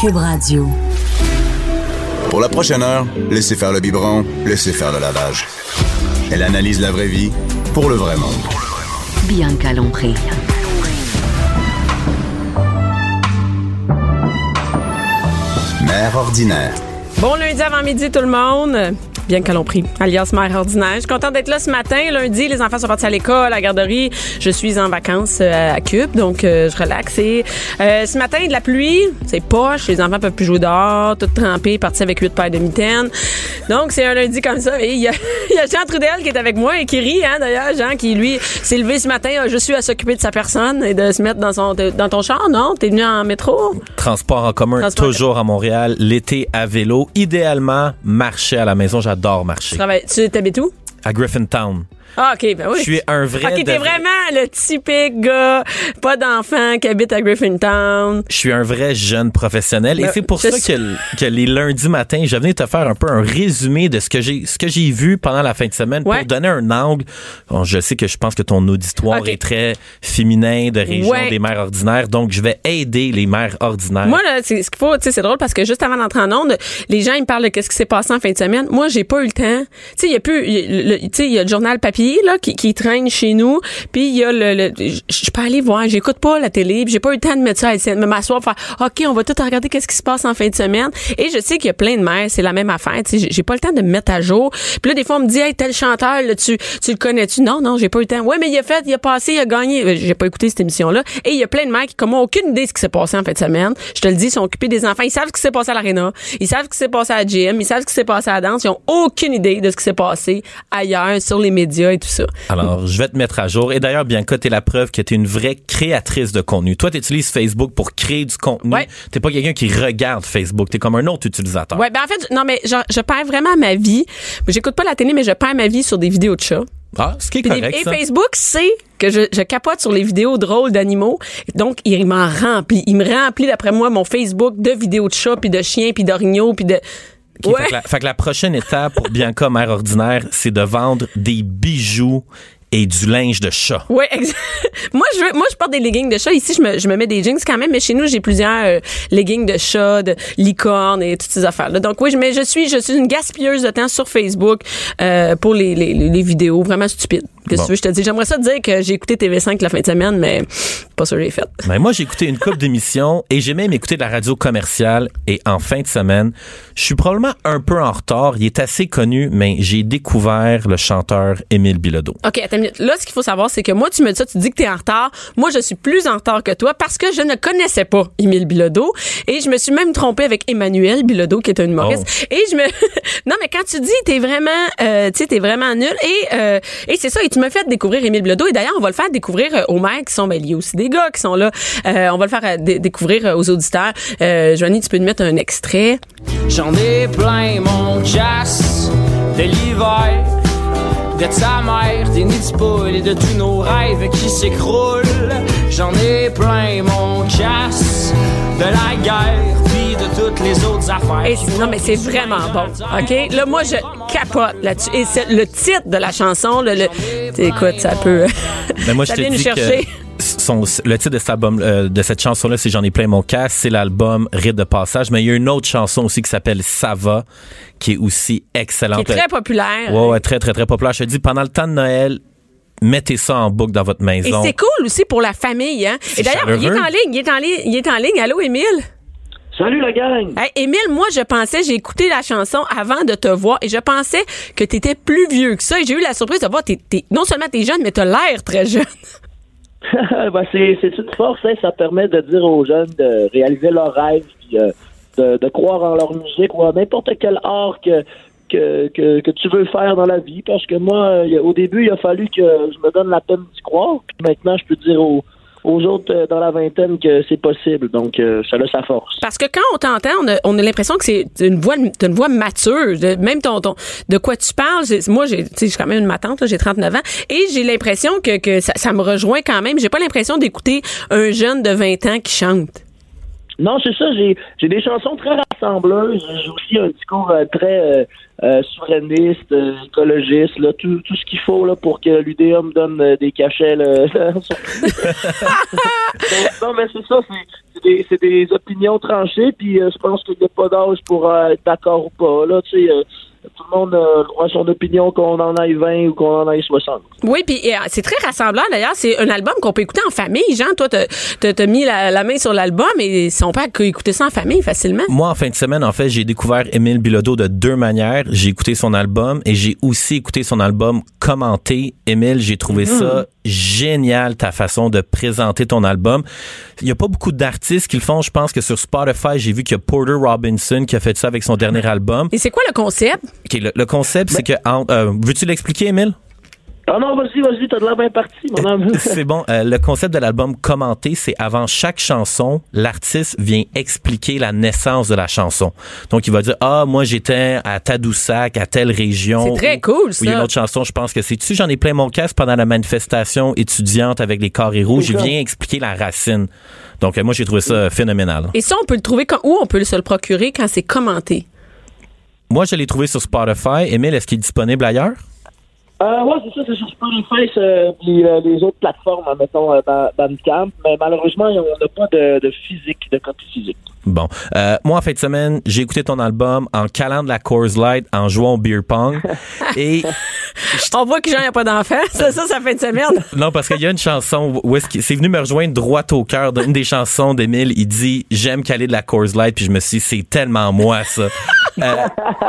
Cube Radio. Pour la prochaine heure, laissez faire le biberon, laissez faire le lavage. Elle analyse la vraie vie pour le vrai monde. Bianca Lompré. Mère ordinaire. Bon lundi avant midi tout le monde. Bien que l'on prie, alias mère ordinaire. Je suis contente d'être là ce matin. Lundi, les enfants sont partis à l'école, à la garderie. Je suis en vacances euh, à Cube, donc euh, je relaxe. Et euh, ce matin, de la pluie, c'est poche. Les enfants peuvent plus jouer dehors, tout trempé, partis avec huit paires de mitaines. Donc, c'est un lundi comme ça. Et il y a, il y a Jean Trudel qui est avec moi et qui rit, hein, d'ailleurs. Jean qui, lui, s'est levé ce matin, a juste eu à s'occuper de sa personne et de se mettre dans, son, dans ton char, non? T'es venu en métro? Transport en commun, Transport toujours à Montréal. L'été à vélo. Idéalement, marcher à la maison. J'adore marcher. Tu Tu t'habites où? À Griffintown. Ah, OK, ben oui. Je suis un vrai... OK, t'es vraiment le typique gars, pas d'enfant, qui habite à Griffintown. Je suis un vrai jeune professionnel et Ben, c'est pour ça suis- que, que les lundis matins, je venais te faire un peu un résumé de ce que j'ai ce que j'ai vu pendant la fin de semaine Ouais. pour donner un angle. Bon, je sais que je pense que ton auditoire est très féminin de région Ouais. des mères ordinaires, donc je vais aider les mères ordinaires. Moi, là, c'est ce qu'il faut, tu sais, c'est drôle parce que juste avant d'entrer en onde, les gens, ils me parlent de qu'est-ce qui s'est passé en fin de semaine. Moi, j'ai pas eu le temps. Tu sais, il y a plus, tu sais, il y a le journal papier, là, qui, qui traîne chez nous. Puis il y a le, je peux aller voir, j'écoute pas la télé, j'ai pas eu le temps de mettre ça de m'asseoir, faire, OK, on va tout regarder qu'est-ce qui se passe en fin de semaine. Et je sais qu'il y a plein de mères, c'est la même affaire. Tu j'ai- pas le temps de me mettre à jour. Puis là, des fois, on me dit, hey, tel chanteur, là, tu, tu le connais-tu? Non, non, j'ai pas eu le temps. Ouais, mais il a fait, il a passé, il a gagné. Euh, J'ai pas écouté cette émission-là. Et il y a plein de mères qui, comme ont aucune idée de ce qui s'est passé en fin de semaine. Je te le dis, ils sont occupés des enfants. Ils savent ce qui s'est passé à l'aréna. Ils savent ce qui s'est passé à la gym. Ils savent ce qui s'est passé à la danse. Ils ont aucune idée de ce qui s'est passé ailleurs, sur les médias et tout ça. Alors, je vais te mettre à jour. Et d'ailleurs, Bianca, t'es la preuve que t'es une vraie créatrice de contenu. Toi, t'utilises Facebook pour créer du contenu. Ouais. T'es pas quelqu'un qui regarde Facebook. T'es comme un autre utilisateur. Ouais, ben en fait, non, mais je perds vraiment ma vie. J'écoute pas la télé, mais je perds ma vie sur des vidéos de chats. Ah, ce qui est correct, et ça. Facebook sait que je, je capote sur les vidéos drôles d'animaux. Donc, il m'en remplit. Il me remplit, d'après moi, mon Facebook de vidéos de chats, puis de chiens, puis d'orignaux, puis de... Ouais. fait, que la, fait que la prochaine étape pour Bianca, mère ordinaire, c'est de vendre des bijoux et du linge de chat. Ex- moi je veux, moi je porte des leggings de chat ici je me, je me mets des jeans quand même mais chez nous j'ai plusieurs euh, leggings de chat, de licorne et toutes ces affaires là. Donc oui, je mais je suis je suis une gaspilleuse de temps sur Facebook euh, pour les, les, les vidéos vraiment stupides. Que Bon. tu veux je te dis J'aimerais ça te dire que j'ai écouté TV5 la fin de semaine mais pas sûr que j'ai fait. Mais moi, j'ai écouté une couple d'émissions et j'ai même écouté de la radio commerciale. Et en fin de semaine, je suis probablement un peu en retard. Il est assez connu, mais j'ai découvert le chanteur Émile Bilodeau. OK, attends une minute. Là, ce qu'il faut savoir, c'est que moi, tu me dis ça, tu dis que t'es en retard. Moi, je suis plus en retard que toi parce que je ne connaissais pas Émile Bilodeau. Et je me suis même trompée avec Emmanuel Bilodeau, qui est un humoriste. Et je me... non, mais quand tu dis, t'es vraiment, euh, tu sais, t'es vraiment nul. Et, euh, et c'est ça. Tu me fais découvrir Émile Bilodeau. Et d'ailleurs, on va le faire découvrir euh, aux mères qui sont, ben, liés aussi des gars qui sont là. Euh, on va le faire euh, dé- découvrir aux auditeurs. Joanie, tu peux nous mettre un extrait. J'en ai plein mon jazz de l'hiver, de sa mère, des nids de poules et de tous nos rêves qui s'écroulent. J'en ai plein mon jazz de la guerre, toutes les autres affaires. Et non, mais c'est vraiment bon. OK? Là, moi, je capote là-dessus. Et c'est le titre de la chanson, le, le- écoute, ça peut. Mais moi, je ça te vient nous dis chercher. que son, le titre de, cet album, euh, de cette chanson-là, c'est J'en ai plein mon casque. C'est l'album Rite de passage. Mais il y a une autre chanson aussi qui s'appelle Ça va, qui est aussi Qui excellente. est très populaire. Ouais, ouais, très, très, très populaire. Je te dis, pendant le temps de Noël, mettez ça en boucle dans votre Et maison. c'est cool aussi pour la famille, hein? Et d'ailleurs, il est en ligne, il est en ligne, il est en ligne. Allô, Émile? Salut la gang! Hey, Émile, moi, je pensais, j'ai écouté la chanson avant de te voir et je pensais que tu étais plus vieux que ça. Et j'ai eu la surprise de voir, t'es- non seulement t'es jeune, mais t'as l'air très jeune. Ben, c'est, c'est une force, hein, ça permet de dire aux jeunes de réaliser leurs rêves, puis euh, de, de croire en leur musique ou à n'importe quel art que, que, que, que tu veux faire dans la vie. Parce que moi, euh, au début, il a fallu que je me donne la peine d'y croire. Puis maintenant, je peux dire aux, aux autres euh, dans la vingtaine que c'est possible. Donc, euh, ça a sa force. Parce que quand on t'entend, on a, on a l'impression que c'est une voix, une voix mature. Même ton, ton- de quoi tu parles. Moi, j'ai, je suis quand même une matante, j'ai 39 ans, et j'ai l'impression que, que ça, ça me rejoint quand même. J'ai pas l'impression d'écouter un jeune de 20 ans qui chante. Non, c'est ça. J'ai j'ai des chansons très rassembleuses. J'ai aussi un discours euh, très euh, euh, souverainiste, euh, écologiste, là, tout, tout ce qu'il faut là, pour que l'UDA me donne des cachets. Là, non, mais c'est ça. c'est- des, des opinions tranchées. Puis je pense qu'il n'y a pas d'âge pour être d'accord ou pas. Là, tu sais, tout le monde euh, a son opinion qu'on en aille 20 ou qu'on en aille 60. Oui, puis euh, c'est très rassemblant d'ailleurs. C'est un album qu'on peut écouter en famille. Jean, toi, t'as, mis la, la main sur l'album et si on peut écouter ça en famille facilement. Moi, en fin de semaine, en fait, j'ai découvert Émile Bilodeau de deux manières. J'ai écouté son album et j'ai aussi écouté son album commenté. Émile, j'ai trouvé ça génial, ta façon de présenter ton album. Il y a pas beaucoup d'artistes qui le font. Je pense que sur Spotify, j'ai vu qu'il y a Porter Robinson qui a fait ça avec son dernier album. Et c'est quoi le concept? OK, le, le concept, c'est que... en- euh, Veux-tu l'expliquer, Émile? Ah non, vas-y, vas-y, t'as de l'air bien parti, mon homme. C'est bon. Euh, le concept de l'album commenté, c'est avant chaque chanson, l'artiste vient expliquer la naissance de la chanson. Donc, il va dire, ah, moi, j'étais à Tadoussac, à telle région. C'est très cool, ou Il y a une ça. autre chanson, je pense que c'est tu. J'en ai plein mon casque pendant la manifestation étudiante avec les carrés rouges. Ça. vient expliquer la racine. Donc, euh, moi, j'ai trouvé ça phénoménal. Et ça, on peut le trouver quand, où on peut se le procurer quand c'est commenté? Moi, je l'ai trouvé sur Spotify. Émile, est-ce qu'il est disponible ailleurs? Euh, ouais, c'est ça, c'est sur Spotify, euh, puis euh, les autres plateformes, hein, mettons euh, Ba- Bandcamp, mais malheureusement, on n'a pas de, de physique, de copie physique. Bon. Euh, moi, en fin de semaine, j'ai écouté ton album en calant de la Coors Light, en jouant au beer pong. Et On voit que Jean n'a pas d'enfant. Ça, ça, ça fait de semaine. Non, parce qu'il y a une chanson où est-ce c'est venu me rejoindre droit au cœur d'une des chansons d'Émile. Il dit J'aime caler de la Coors Light, puis je me suis dit, c'est tellement moi, ça. Euh,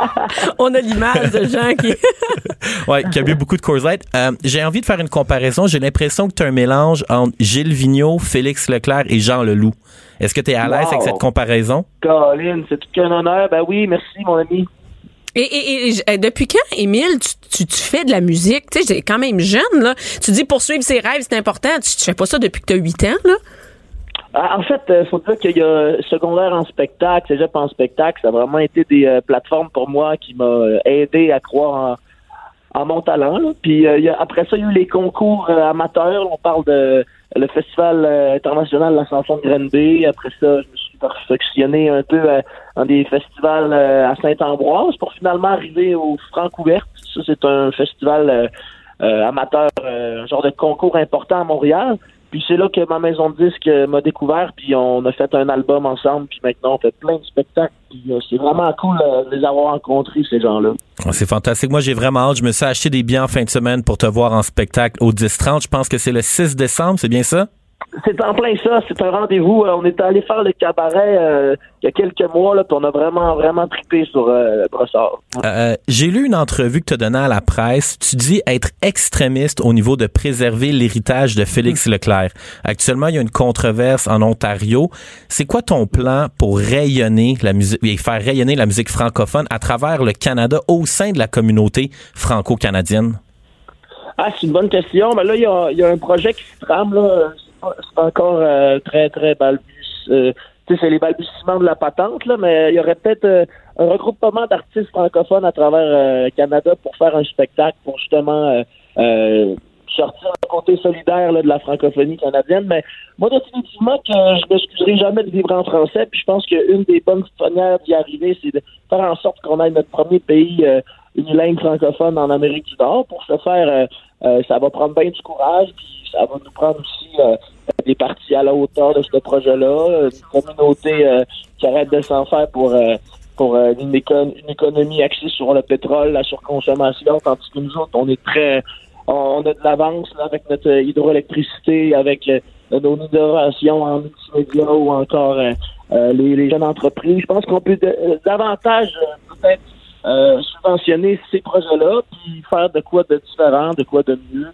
On a l'image de Jean qui. ouais, qui a bu beaucoup de Coors Light. Euh, J'ai envie de faire une comparaison. J'ai l'impression que tu as un mélange entre Gilles Vigneault, Félix Leclerc et Jean Leloup. Est-ce que tu es à l'aise Wow. avec cette comparaison? Colin, c'est tout qu'un honneur. Ben oui, merci, mon ami. Et, et- et- et depuis quand, Émile, tu, tu, tu fais de la musique? Tu sais, j'ai quand même jeune, là. Tu dis poursuivre ses rêves, c'est important. Tu, tu fais pas ça depuis que tu as 8 ans, là? Ah, En fait, il faut dire qu'il y a secondaire en spectacle, cégep en spectacle, ça a vraiment été des euh, plateformes pour moi qui m'a euh, aidé à croire en, en mon talent. là. Puis euh, y a- après ça, il y a eu les concours euh, amateurs. On parle de le Festival euh, international de la chanson de Granby. Après ça, je me suis perfectionné un peu euh, dans des festivals euh, à Saint-Ambroise pour finalement arriver au Francouverte. Ça, c'est un festival euh, euh, amateur, euh, un genre de concours important à Montréal. Puis c'est là que ma maison de disques euh, m'a découvert, puis on a fait un album ensemble, puis maintenant on fait plein de spectacles. Puis euh, c'est vraiment cool euh, de les avoir rencontrés, ces gens-là. C'est fantastique. Moi, j'ai vraiment hâte. Je me suis acheté des billets en fin de semaine pour te voir en spectacle au 10-30. Je pense que c'est le 6 décembre, c'est bien ça? C'est en plein ça, c'est un rendez-vous. Euh, on est allé faire le cabaret euh, il y a quelques mois, là, puis on a vraiment, vraiment trippé sur euh, le brossard. Euh, J'ai lu une entrevue que tu as donnée à la presse. Tu dis être extrémiste au niveau de préserver l'héritage de Félix Leclerc. Actuellement, il y a une controverse en Ontario. C'est quoi ton plan pour rayonner la musique et faire rayonner la musique francophone à travers le Canada au sein de la communauté franco-canadienne? Ah, c'est une bonne question. Mais là, il y a, il y a un projet qui se trame, là. C'est encore euh, très, très balbus. euh, c'est les balbutiements de la patente, là, mais il y aurait peut-être euh, un regroupement d'artistes francophones à travers euh, le Canada pour faire un spectacle, pour justement euh, euh, sortir le côté solidaire là, de la francophonie canadienne. Mais moi, définitivement, que je m'excuserai jamais de vivre en français. Puis je pense qu'une des bonnes manières d'y arriver, c'est de faire en sorte qu'on ait notre premier pays euh, unilingue francophone en Amérique du Nord. Pour ce faire, euh, euh, ça va prendre bien du courage, puis ça va nous prendre aussi euh, des parties à la hauteur de ce projet-là, euh, une communauté euh, qui arrête de s'en faire pour euh, pour euh, une, écon- une économie axée sur le pétrole, la surconsommation, tandis que nous autres, on est très on a de l'avance avec notre euh, hydroélectricité, avec euh, nos innovations en multimédia ou encore euh, euh, les, les jeunes entreprises. Je pense qu'on peut euh, davantage euh, peut-être euh, subventionner ces projets-là, puis faire de quoi de différent, de quoi de mieux,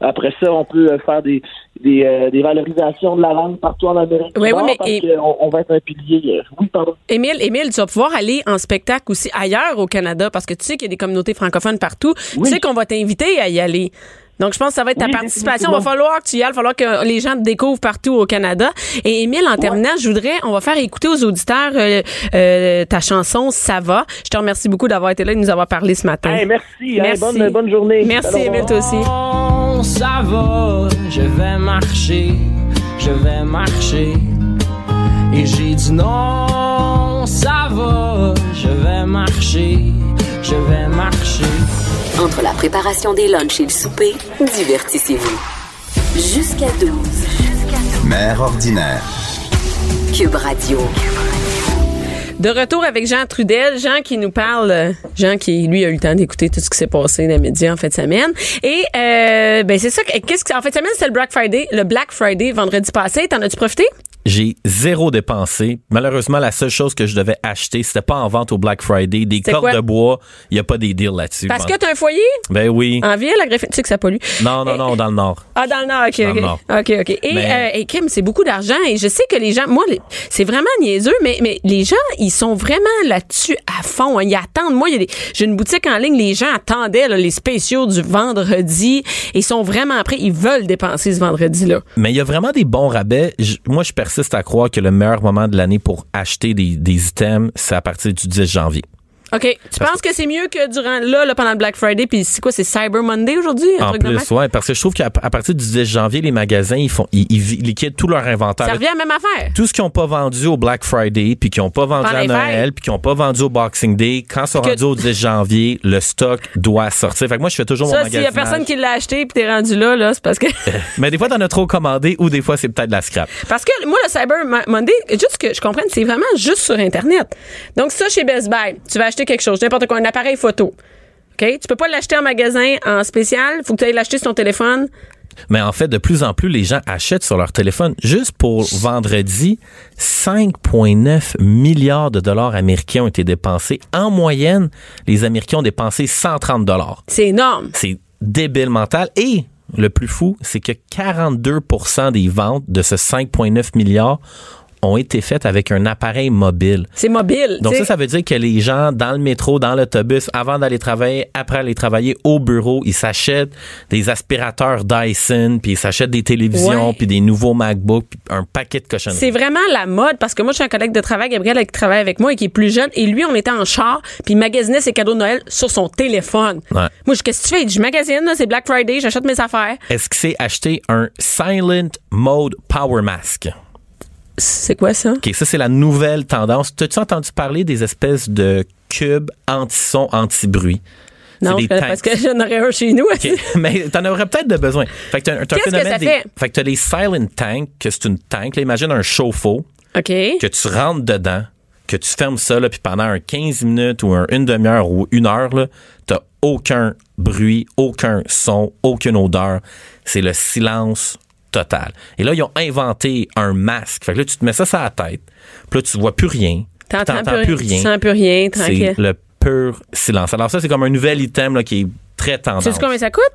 Après ça, on peut euh, faire des, des, euh, des valorisations de la langue partout en Amérique Oui, oui, mais- parce et- qu'on on va être un pilier. euh, oui, pardon. Émile, Émile, tu vas pouvoir aller en spectacle aussi ailleurs au Canada parce que tu sais qu'il y a des communautés francophones partout. Tu sais qu'on va t'inviter à y aller. Donc, je pense que ça va être ta Oui, participation. Il va falloir que tu y ailles. Il va falloir que les gens te découvrent partout au Canada. Et Émile, en terminant, je voudrais, on va faire écouter aux auditeurs euh, euh, ta chanson Ça va. Je te remercie beaucoup d'avoir été là et de nous avoir parlé ce matin. Hey, merci, Merci. bonne, bonne journée. Merci, Émile, toi aussi. Non, ça va, je vais marcher, je vais marcher. Et j'ai dit non, Entre la préparation des lunchs et le souper, divertissez-vous. Jusqu'à 12. Mère ordinaire. Cube Radio. De retour avec Jean Trudel, Jean qui nous parle, Jean qui lui a eu le temps d'écouter tout ce qui s'est passé dans les médias en fin de semaine. Et euh, ben c'est ça. que- Qu'est-ce que en fin de semaine c'était le Black Friday, le Black Friday vendredi passé. T'en as-tu profité? J'ai zéro dépensé. Malheureusement, la seule chose que je devais acheter, c'était pas en vente au Black Friday. Des cordes quoi? de bois, il n'y a pas des deals là-dessus. Parce Bon. que t'as un foyer? Ben oui. en ville, à Griffin. Tu sais que ça pollue. Non, non, non, dans le Nord. Ah, dans le Nord, OK, Dans OK. le Nord. OK, OK. Et, Mais- euh, et Kim, c'est beaucoup d'argent. Et je sais que les gens, moi, c'est vraiment niaiseux, mais, mais les gens, ils sont vraiment là-dessus à fond. hein. Ils attendent. Moi, j'ai une boutique en ligne, les gens attendaient là, les spéciaux du vendredi. Ils sont vraiment prêts. Ils veulent dépenser ce vendredi-là. Mais il y a vraiment des bons rabais. Moi, je persiste à croire que le meilleur moment de l'année pour acheter des, des items, c'est à partir du 10 janvier. OK. Tu penses que c'est mieux que durant là, là, pendant le Black Friday, puis c'est quoi, c'est Cyber Monday aujourd'hui? En truc plus, ouais, parce que je trouve qu'à partir du 10 janvier, les magasins, ils font, ils, ils liquident tout leur inventaire. Ça revient à la même affaire. Tout ce qu'ils n'ont pas vendu au Black Friday, puis qu'ils n'ont pas vendu Pendant à Noël, puis qu'ils n'ont pas vendu au Boxing Day, quand c'est Que- rendu au 10 janvier, le stock doit sortir. Fait que moi, je fais toujours Ça, mon s'il y a personne qui l'a acheté puis t'es rendu là, là, c'est parce que. Mais des fois, t'en as trop commandé ou des fois, c'est peut-être de la scrap. Parce que moi, le Cyber Mo- Monday, juste que je comprenne, c'est vraiment juste sur Internet. Donc, ça, chez Best Buy, tu vas acheter quelque chose, n'importe quoi, un appareil photo. OK? Tu peux pas l'acheter en magasin en spécial. Faut que tu ailles l'acheter sur ton téléphone. Mais en fait, de plus en plus, les gens achètent sur leur téléphone. Juste pour vendredi, 5,9 milliards de dollars américains ont été dépensés. En moyenne, les Américains ont dépensé 130 dollars. C'est énorme. C'est débile mental. Et le plus fou, c'est que 42% des ventes de ce 5,9 milliards ont été faites avec un appareil mobile. C'est mobile. Donc ça, ça veut dire que les gens dans le métro, dans l'autobus, avant d'aller travailler, après aller travailler au bureau, ils s'achètent des aspirateurs Dyson, puis ils s'achètent des télévisions, puis des nouveaux MacBooks, puis un paquet de cochonneries. C'est vraiment la mode parce que moi, je suis un collègue de travail, Gabriel, qui travaille avec moi et qui est plus jeune. Et lui, on était en char, puis il magasinait ses cadeaux de Noël sur son téléphone. Ouais. Moi, je qu'est-ce que tu fais? Je magasine, c'est Black Friday, j'achète mes affaires. Est-ce que c'est acheter un Silent Mode Power Mask? C'est quoi ça? OK, ça, c'est la nouvelle tendance. T'as-tu entendu parler des espèces de cubes anti-son, anti-bruit? Non, je tanks. parce que j'en aurais un chez nous. OK, mais t'en aurais peut-être de besoin. Fait que t'as un, Qu'est-ce que phénomène ça des- fait? Fait que t'as les silent tanks, que c'est une tank. Là, imagine un chauffe-eau OK. que tu rentres dedans, que tu fermes ça, là, puis pendant un 15 minutes ou un- une demi-heure ou une heure, là, t'as aucun bruit, aucun son, aucune odeur. C'est le silence total. Et là, ils ont inventé un masque. Fait que là, tu te mets ça sur la tête. Puis là, tu vois plus rien. T'entends t'entends plus, rien. Tu sens plus rien, tranquille. C'est le pur silence. Alors ça, c'est comme un nouvel item là, qui est très tendance. Tu sais combien ça coûte?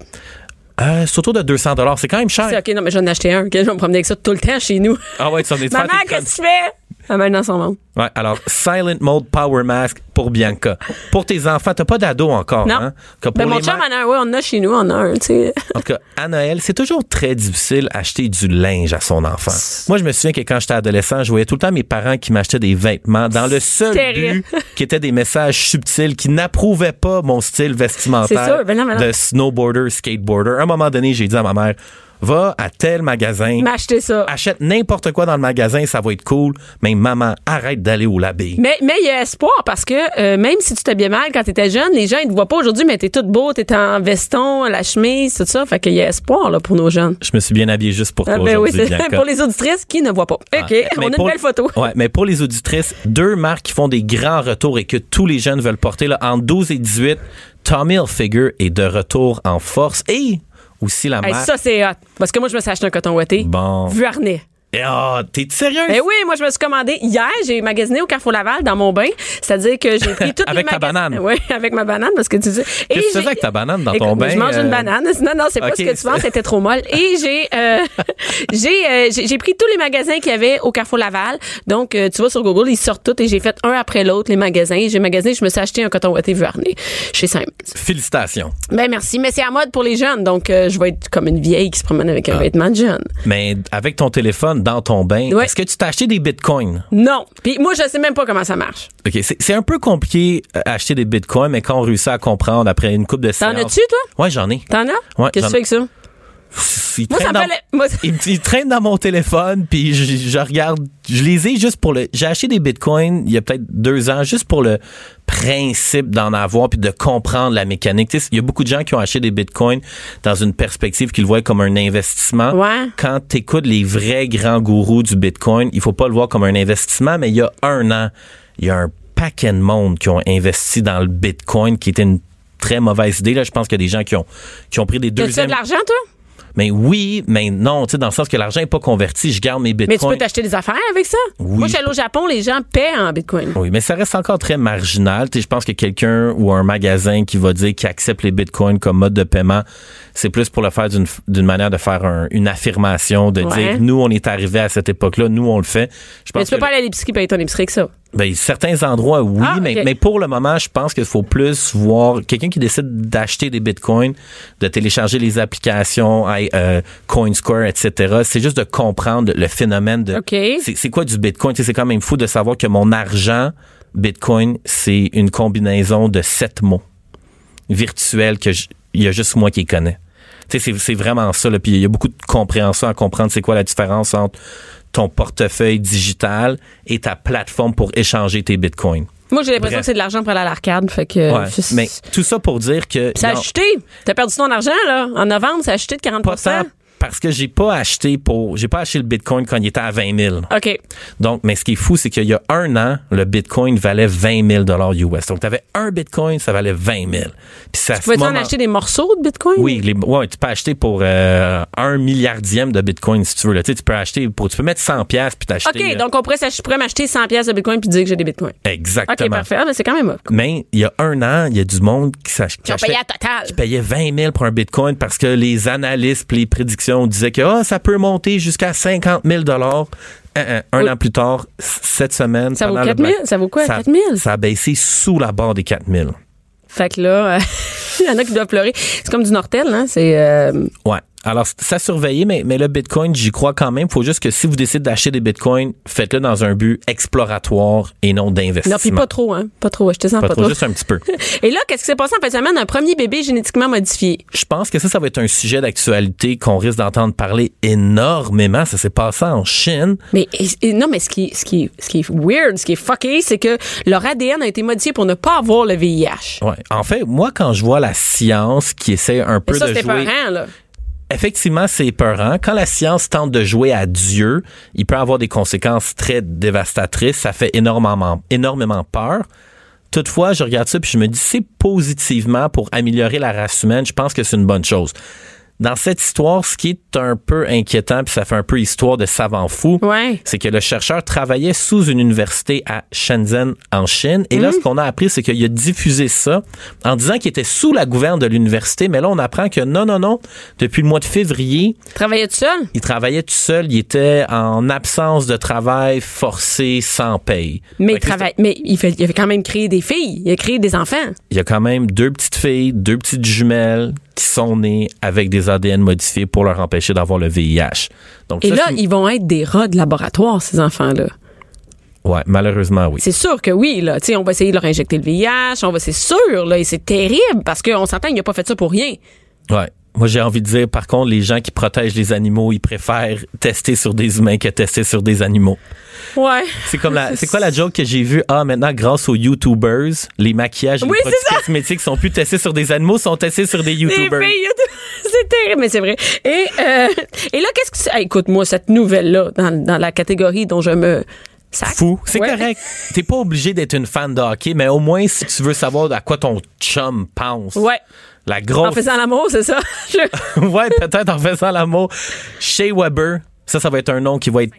Euh, c'est autour de 200 C'est quand même cher. C'est OK, non, mais j'en ai acheté un. Je vais me promener avec ça tout le temps chez nous. Ah ouais, tu te faire Maman, qu'est-ce que tu fais? Elle dans son monde. Ouais, alors Silent Mode Power Mask pour Bianca. Pour tes enfants, t'as pas d'ado encore, Non. hein? Que pour Ben, mon chum en a un. On en a chez nous, on a un, tu sais. En tout cas, à Noël, c'est toujours très difficile acheter du linge à son enfant. Moi, je me souviens que quand j'étais adolescent, je voyais tout le temps mes parents qui m'achetaient des vêtements dans le seul but qui étaient des messages subtils qui n'approuvaient pas mon style vestimentaire sûr, ben non, ben non. de snowboarder, skateboarder. À un moment donné, j'ai dit à ma mère, va à tel magasin, Il m'a acheté ça. achète n'importe quoi dans le magasin, ça va être cool, mais maman, arrête d'aller au labé. Mais mais il y a espoir parce que euh, même si tu t'habillais mal quand tu étais jeune, les gens ils te voient pas aujourd'hui, mais t'es toute beau, t'es en veston, la chemise, tout ça. Fait qu'il y a espoir là, pour nos jeunes. Je me suis bien habillé juste pour toi Ah, ben oui, aujourd'hui, pour les auditrices qui ne voient pas. OK, Ah, mais on a une pour- belle photo. Ouais, mais pour les auditrices, deux marques qui font des grands retours et que tous les jeunes veulent porter, là, en 12 et 18, Tommy Hilfiger est de retour en force et aussi la Hey, marque. ça, c'est hot. Parce que moi, je me suis acheté un coton ouaté. Bon. Vuarnet. Et, ah, t'es sérieuse? Ben oui, moi je me suis commandé hier, j'ai magasiné au Carrefour Laval dans mon bain, c'est-à-dire que j'ai pris toutes Avec les ta magasins- banane. Oui, avec ma banane parce que tu dis Qu'est-ce que tu faisais avec ta banane dans Écoute, ton bain? Je mange euh? une banane. Non, non, c'est pas ok, ce que tu penses, c'était trop molle. Et j'ai euh, j'ai euh, j'ai j'ai pris tous les magasins qu'il y avait au Carrefour Laval. Donc euh, tu vas sur Google, ils sortent tous et j'ai fait un après l'autre les magasins. J'ai magasiné, je me suis acheté un coton ouaté Vuarnet chez Simons. Félicitations. Ben merci, mais c'est à mode pour les jeunes, donc euh, je vais être comme une vieille qui se promène avec un Ah. vêtement de jeune. Mais avec ton téléphone dans ton bain, est-ce que tu t'as acheté des bitcoins? Non. Puis moi, je sais même pas comment ça marche. OK, c'est un peu compliqué euh, acheter des bitcoins, mais quand on réussit à comprendre après une coupe de T'en séances... as-tu, toi? Ouais, j'en ai. T'en as? Ouais, Qu'est-ce que tu fais avec ça? Il Moi, ça traîne me dans- fallait- moi, il, il traîne dans mon téléphone, puis je, je regarde. Je les ai juste pour le. J'ai acheté des bitcoins il y a peut-être deux ans, juste pour le principe d'en avoir puis de comprendre la mécanique. Tu sais, il y a beaucoup de gens qui ont acheté des bitcoins dans une perspective qu'ils le voient comme un investissement. Ouais. Quand tu écoutes les vrais grands gourous du bitcoin, il faut pas le voir comme un investissement, mais il y a un an, il y a un paquet de monde qui ont investi dans le bitcoin, qui était une très mauvaise idée. Là, je pense qu'il y a des gens qui ont, qui ont pris des T'as-tu deuxièmes. de l'argent, toi? Mais oui, mais non, tu sais, dans le sens que l'argent n'est pas converti, je garde mes Mais bitcoins. tu peux t'acheter des affaires avec ça? Oui. Moi, je suis allée au Japon, les gens paient en bitcoin. Oui, mais ça reste encore très marginal. Tu sais, je pense que quelqu'un ou un magasin qui va dire qu'il accepte les bitcoins comme mode de paiement, c'est plus pour le faire d'une d'une manière de faire un- une affirmation, de Ouais. dire nous on est arrivé à cette époque-là, nous on le fait. Je Mais tu peux que pas aller à l'épicerie payer ton épicerie avec ça. Ben, certains endroits oui, Ah, mais, mais pour le moment, je pense qu'il faut plus voir quelqu'un qui décide d'acheter des bitcoins, de télécharger les applications, euh, CoinSquare, etc. C'est juste de comprendre le phénomène de c'est quoi du Bitcoin? C'est quand même fou de savoir que mon argent Bitcoin, c'est une combinaison de sept mots virtuels que il y a juste moi qui les connais. Tu sais, c'est- c'est vraiment ça. Là. Puis il y a beaucoup de compréhension à comprendre c'est quoi la différence entre ton portefeuille digital et ta plateforme pour échanger tes bitcoins. Moi, j'ai l'impression que c'est de l'argent pour aller à l'arcade. Fait que. Ouais. Mais tout ça pour dire que Ça a non, acheté. T'as perdu ton argent, là. En novembre, ça a acheté de 40 pas tant parce que j'ai pas acheté pour j'ai pas acheté le Bitcoin quand il était à 20 000. OK. Donc, mais ce qui est fou, c'est qu'il y a un an, le Bitcoin valait 20 000 US. Donc, tu avais un Bitcoin, ça valait 20 000. Puis ça, Tu pouvais-tu en acheter des morceaux de bitcoin? Oui, les, ouais, tu peux acheter pour euh, un milliardième de Bitcoin si tu veux. Là. Tu, sais, tu peux acheter pour, tu peux mettre 100 pièces puis t'acheter. OK, euh, donc on pourrait, je pourrais m'acheter 100 pièces de bitcoin puis dire que j'ai des bitcoins. exactement. OK, parfait. Ah, mais c'est quand même up. Mais il y a un an, il y a du monde qui, qui Qui ont achetait- payé à total. qui payait 20 000 pour un Bitcoin parce que les analystes les prédictions disaient que ah, ça peut monter jusqu'à 50 000 dollars. Un, Oui. an plus tard, cette semaine, Ça vaut pendant le 4 000? Black- Ça vaut quoi, ça, 4 000? Ça a baissé sous la barre des 4 000. Fait que là, euh, il y en a qui doivent pleurer. C'est comme du Nortel, hein? C'est. euh, Ouais. Alors, ça surveiller, mais, mais le Bitcoin, j'y crois quand même. faut juste que si vous décidez d'acheter des Bitcoins, faites-le dans un but exploratoire et non d'investissement. Non, puis pas trop, hein? Pas trop. Achetez-en Pas pas, trop, trop. juste un petit peu. Et là, qu'est-ce qui s'est passé en fin de semaine? Un premier bébé génétiquement modifié. Je pense que ça, ça va être un sujet d'actualité qu'on risque d'entendre parler énormément. Ça s'est passé en Chine. Mais et- et non, mais ce qui, ce qui, ce qui est weird, ce qui est fucké, c'est que leur ADN a été modifié pour ne pas avoir le VIH. Ouais. En fait, moi, quand je vois la science qui essaie un peu Mais ça, de jouer... peurant, là. Effectivement, c'est épeurant. Quand la science tente de jouer à Dieu, il peut avoir des conséquences très dévastatrices. Ça fait énormément, énormément peur. Toutefois, je regarde ça puis je me dis, c'est positivement pour améliorer la race humaine. Je pense que c'est une bonne chose. Dans cette histoire, ce qui est un peu inquiétant, puis ça fait un peu histoire de savant fou, Ouais. c'est que le chercheur travaillait sous une université à Shenzhen, en Chine. Et Mmh. là, ce qu'on a appris, c'est qu'il a diffusé ça en disant qu'il était sous la gouverne de l'université. Mais là, on apprend que non, non, non, depuis le mois de février, Travaillais tout seul? il travaillait tout seul. Il était en absence de travail forcé sans paye. Mais il travaille, mais il, fait, il avait quand même créé des filles. Il a créé des enfants. Il y a quand même deux petites filles, deux petites jumelles qui sont nées avec des ADN modifiés pour leur empêcher d'avoir le VIH. Donc Et ça, là, ils vont être des rats de laboratoire, ces enfants-là. ouais, malheureusement, oui. C'est sûr que oui, là. Tu sais, on va essayer de leur injecter le VIH, on va, c'est sûr, là. Et c'est terrible parce qu'on s'entend, il n'a pas fait ça pour rien. Ouais. Moi, j'ai envie de dire, par contre, les gens qui protègent les animaux, ils préfèrent tester sur des humains que tester sur des animaux. Ouais. C'est comme la, c'est quoi la joke que j'ai vue? Ah, maintenant, grâce aux YouTubers, les maquillages, et Oui, les produits cosmétiques sont plus testés sur des animaux, sont testés sur des Des YouTubers. filles, c'est terrible, mais c'est vrai. Et, euh, et là, qu'est-ce que c'est? Ah, écoute-moi, cette nouvelle-là, dans, dans la catégorie dont je me sac. Fou. C'est Ouais. correct. T'es pas obligé d'être une fan de hockey, mais au moins, si tu veux savoir à quoi ton chum pense. Ouais. La En grosse. faisant l'amour, c'est ça? Je- ouais, peut-être en faisant l'amour. Shea Weber, Ça, ça va être un nom qui va être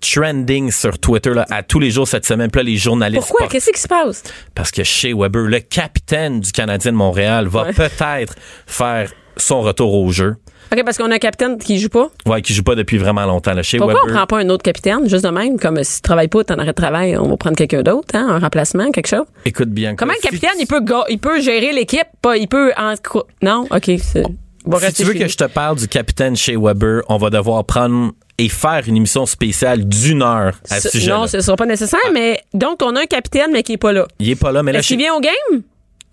trending sur Twitter là, à tous les jours cette semaine. Puis là, les journalistes... Pourquoi? portent- Qu'est-ce qui se passe? Parce que Shea Weber, le capitaine du Canadien de Montréal, va Ouais. peut-être faire son retour au jeu. OK, parce qu'on a un capitaine qui joue pas. Ouais, qui joue pas depuis vraiment longtemps. Là. Shea Pourquoi Weber, on prend pas un autre capitaine, juste de même? Comme euh, si tu travailles pas, t'en arrêt de travail, on va prendre quelqu'un d'autre, hein, un remplacement, quelque chose? écoute bien. Comment un capitaine, il peut, il peut gérer l'équipe, pas, il peut en, non? OK, c'est, on va Si tu veux chez que je te parle du capitaine Shea Weber, on va devoir prendre et faire une émission spéciale d'une heure à ce Ce- sujet. Non, ce sera pas nécessaire, mais donc on a un capitaine, mais qui est pas là. Il est pas là, mais là, Est-ce qu'il vient au game?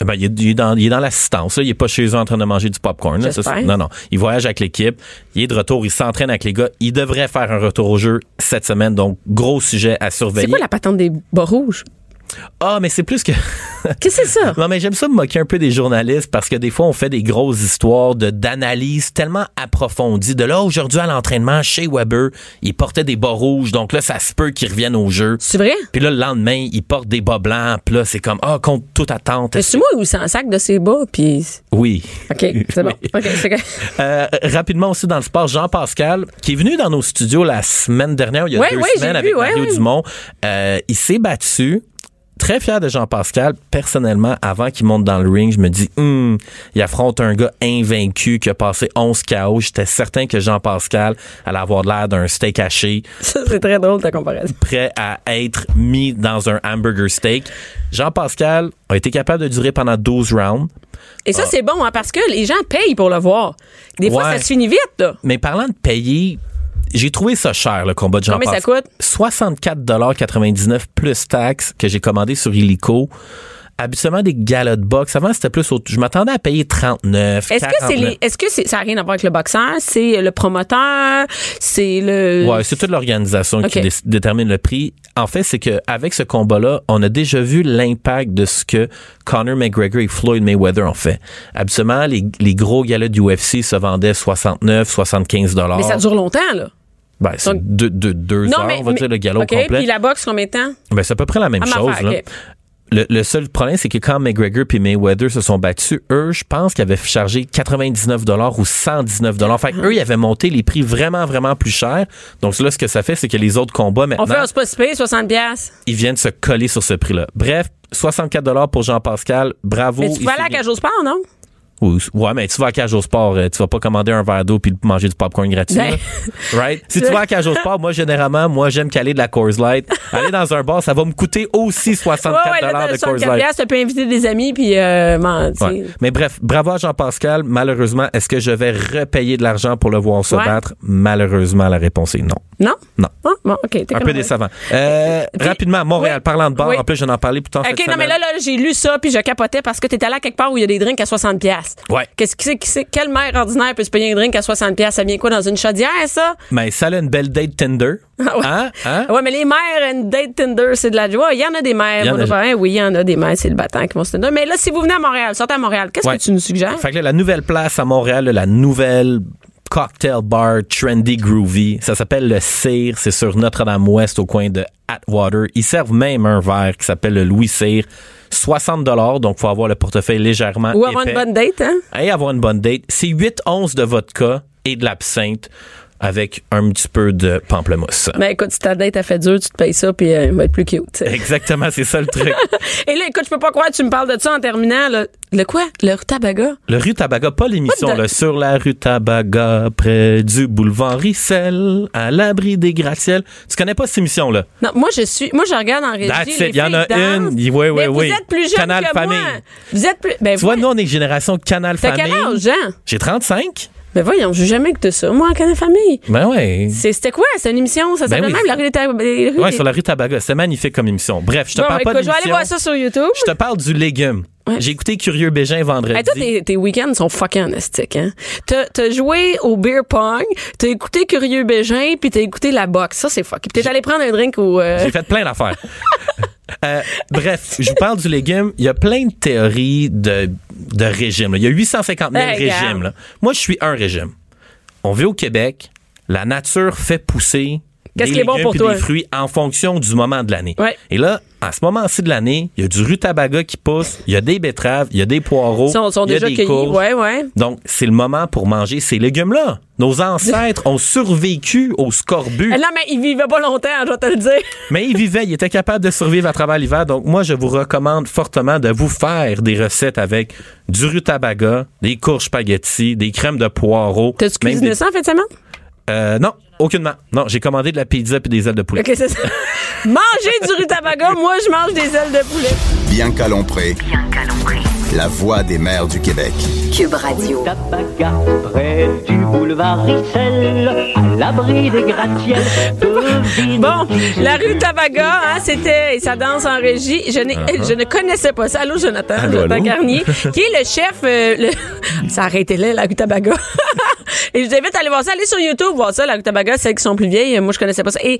Ben, il, est, il est dans, il est dans l'assistance. Il est pas chez eux en train de manger du popcorn. là. Ça, J'espère. c'est- non, non. Il voyage avec l'équipe. Il est de retour. Il s'entraîne avec les gars. Il devrait faire un retour au jeu cette semaine. Donc, gros sujet à C'est surveiller. quoi la patente des bas rouges? Ah, mais c'est plus que... Qu'est-ce que c'est ça? non, mais j'aime ça me moquer un peu des journalistes parce que des fois, on fait des grosses histoires de d'analyse tellement approfondies. De là, aujourd'hui, à l'entraînement, chez Weber, il portait des bas rouges. Donc là, ça se peut qu'il revienne au jeu. C'est vrai? Puis là, le lendemain, il porte des bas blancs. Puis là, c'est comme, ah, contre toute attente. Mais c'est moi ou c'est un sac de ses bas, puis... Oui. OK, c'est bon. OK, c'est Euh, rapidement aussi dans le sport, Jean-Pascal, qui est venu dans nos studios la semaine dernière, il y a Ouais, deux ouais, semaines, vu, avec ouais, Mario ouais. Dumont. Euh, il s'est battu. Très fier de Jean-Pascal. Personnellement, avant qu'il monte dans le ring, je me dis, Hum, il affronte un gars invaincu qui a passé 11 KO. J'étais certain que Jean-Pascal allait avoir l'air d'un steak haché, ça, c'est très drôle, ta comparaison. prêt à être mis dans un hamburger steak. Jean-Pascal a été capable de durer pendant 12 rounds. Et ça, c'est bon, hein, parce que les gens payent pour le voir. Des fois, Ouais. ça se finit vite, là. Mais parlant de payer, j'ai trouvé ça cher, le combat de Combien Jean-Pascal. ça coûte? 64,99 plus taxes que j'ai commandé sur Illico. Habituellement, des galas de boxe. Avant, c'était plus... au- Je m'attendais à payer 39, Est-ce que c'est 49. les, est-ce que c'est, ça n'a rien à voir avec le boxeur? C'est le promoteur? C'est le. Ouais, c'est toute l'organisation qui dé- détermine le prix. En fait, c'est que avec ce combat-là, on a déjà vu l'impact de ce que Conor McGregor et Floyd Mayweather ont fait. Habituellement, les, les gros galas du UFC se vendaient 69, 75 dollars. Mais ça dure longtemps, là. Ben, c'est Donc- deux, heures, on va dire, le gala OK, au complet. puis la boxe, combien de temps? Ben, c'est à peu près la même Même chose. affaire, là. Le, le seul problème, c'est que quand McGregor et Mayweather se sont battus, eux, je pense qu'ils avaient chargé 99 ou 119 Fait que eux, ils avaient monté les prix vraiment, vraiment plus chers. Donc là, ce que ça fait, c'est que les autres combats, On maintenant, fait un pire, 60 pièces. ils viennent se coller sur ce prix-là. Bref, 64 pour Jean-Pascal. Bravo. Mais tu il peux aller s'est à bien- Cage au Sport, non? Oui, Ouais, mais tu vas à Cage au Sport, euh, tu vas pas commander un verre d'eau puis manger du popcorn gratuit. Ben. Right? Si tu vas à Cage au Sport, moi, généralement, moi, j'aime caler de la Coors Light. Aller dans un bar, ça va me coûter aussi 64 Ouais, ouais, là, de Coors 64 Light. tu peux inviter des amis, puis, euh, man, tu sais. Ouais. Mais bref, bravo à Jean-Pascal. Malheureusement, est-ce que je vais repayer de l'argent pour le voir se battre? Malheureusement, la réponse est non. Non? Non. Ah, bon, OK. Un peu décevant. Euh, Puis- rapidement, Montréal, oui. parlant de bar, Oui. en plus, je n'en parlais plus tard cette OK, non, semaine. mais là, là, j'ai lu ça, puis je capotais parce que t'étais allé à quelque part où il y a des drinks à 60 pièces. Ouais. Qu'est-ce que c'est, qui c'est- quelle mère ordinaire peut se payer un drink à 60 pièces? Ça vient quoi, dans une chaudière, ça? Mais ça a une belle date Tinder. Ah ouais. Hein? Hein? Ouais, mais les mères, une date Tinder, c'est de la joie. Il y en a des mères. En a- oui, il y en a des mères, c'est le battant qui vont se Tinder. Mais là, si vous venez à Montréal, sortez à Montréal, qu'est-ce Ouais. que tu nous suggères? Fait que là, la nouvelle place à Montréal, la nouvelle cocktail bar trendy groovy, ça s'appelle le Cire, c'est sur Notre-Dame-Ouest au coin de Atwater. Ils servent même un verre qui s'appelle le Louis Cire. 60 dollars, donc faut avoir le portefeuille légèrement Ou avoir une bonne date, hein? et avoir une bonne date. C'est 8 onces de vodka et de l'absinthe avec un petit peu de pamplemousse. Ben écoute, si ta date a fait dur, tu te payes ça, puis euh, il va être plus cute. Exactement, c'est ça le truc. Et là, écoute, je peux pas croire que tu me parles de ça en terminant. là. Le quoi? Le rutabaga? Le rue Tabaga, pas l'émission, là, sur la rue Tabaga, près du boulevard Rissel, à l'abri des gratte-ciels. Tu connais pas cette émission-là? Non, moi, je suis. Moi, je regarde en régie. Il y en a dansent. une. Oui, oui, Mais oui. Vous êtes plus jeune Canal que Famille. moi. Vous êtes plus. Ben, Tu vois, vous- nous, on est génération Canal T'as Famille. quel âge, Jean? J'ai 35. Ben voyons, j'ai jamais écouté ça. Moi, en Canal Famille. Ben ouais. C'est- C'était quoi? C'est une émission? Ça Ben s'appelle oui. même la rue des Ta- des rues Ouais, des- sur la rue Tabaga. C'était magnifique comme émission. Bref, je te Bon, parle ben, pas de écoute, je vais aller voir ça sur YouTube. Je te parle du légume. Ouais. J'ai écouté Curieux Bégin vendredi. Hey, toi, tes, tes week-ends sont fucking anastiques, hein? T'as, t'as joué au beer pong, t'as écouté Curieux Bégin, puis t'as écouté la boxe. Ça, c'est fuck. Puis t'es allé prendre un drink au... euh, J'ai fait plein d'affaires. Euh, bref, je vous parle du légume. Il y a plein de théories de, de régime. là. Il y a 850 000 Hey, régimes. là. Moi, je suis un régime. On vit au Québec. La nature fait pousser des bon légumes pour toi? des fruits en fonction du moment de l'année. Ouais. Et là, à ce moment-ci de l'année, il y a du rutabaga qui pousse, il y a des betteraves, il y a des poireaux, Ils sont, sont il y a déjà des cueillis. courges. Ouais, ouais. Donc, c'est le moment pour manger ces légumes-là. Nos ancêtres ont survécu au scorbut. Eh Non, mais il vivait pas longtemps, je vais te le dire. Mais ils vivaient, ils étaient capables de survivre à travers l'hiver. Donc, moi, je vous recommande fortement de vous faire des recettes avec du rutabaga, des courges spaghetti, des crèmes de poireaux. T'as-tu cuisiné des- ça en semaine? Euh, non, aucunement. Non, j'ai commandé de la pizza puis des ailes de poulet. Ok, c'est ça. Manger du rutabaga, moi, je mange des ailes de poulet. Bianca Lompré, la voix des mères du Québec. Cube Radio. Tabaga, près du boulevard Issel, à l'abri des gratte-ciels. Bon, la rue. Tabaga, hein, c'était et ça danse en régie. Je, n'ai- je ne connaissais pas ça. Allô, Jonathan, Allô, Jonathan allô? Garnier, qui est le chef. euh, le... ça a arrêté là, la rue Tabaga. et je vous invite à aller voir ça. Allez sur YouTube voir ça, la rue Tabaga, celles qui sont plus vieilles. Moi, je connaissais pas ça. Et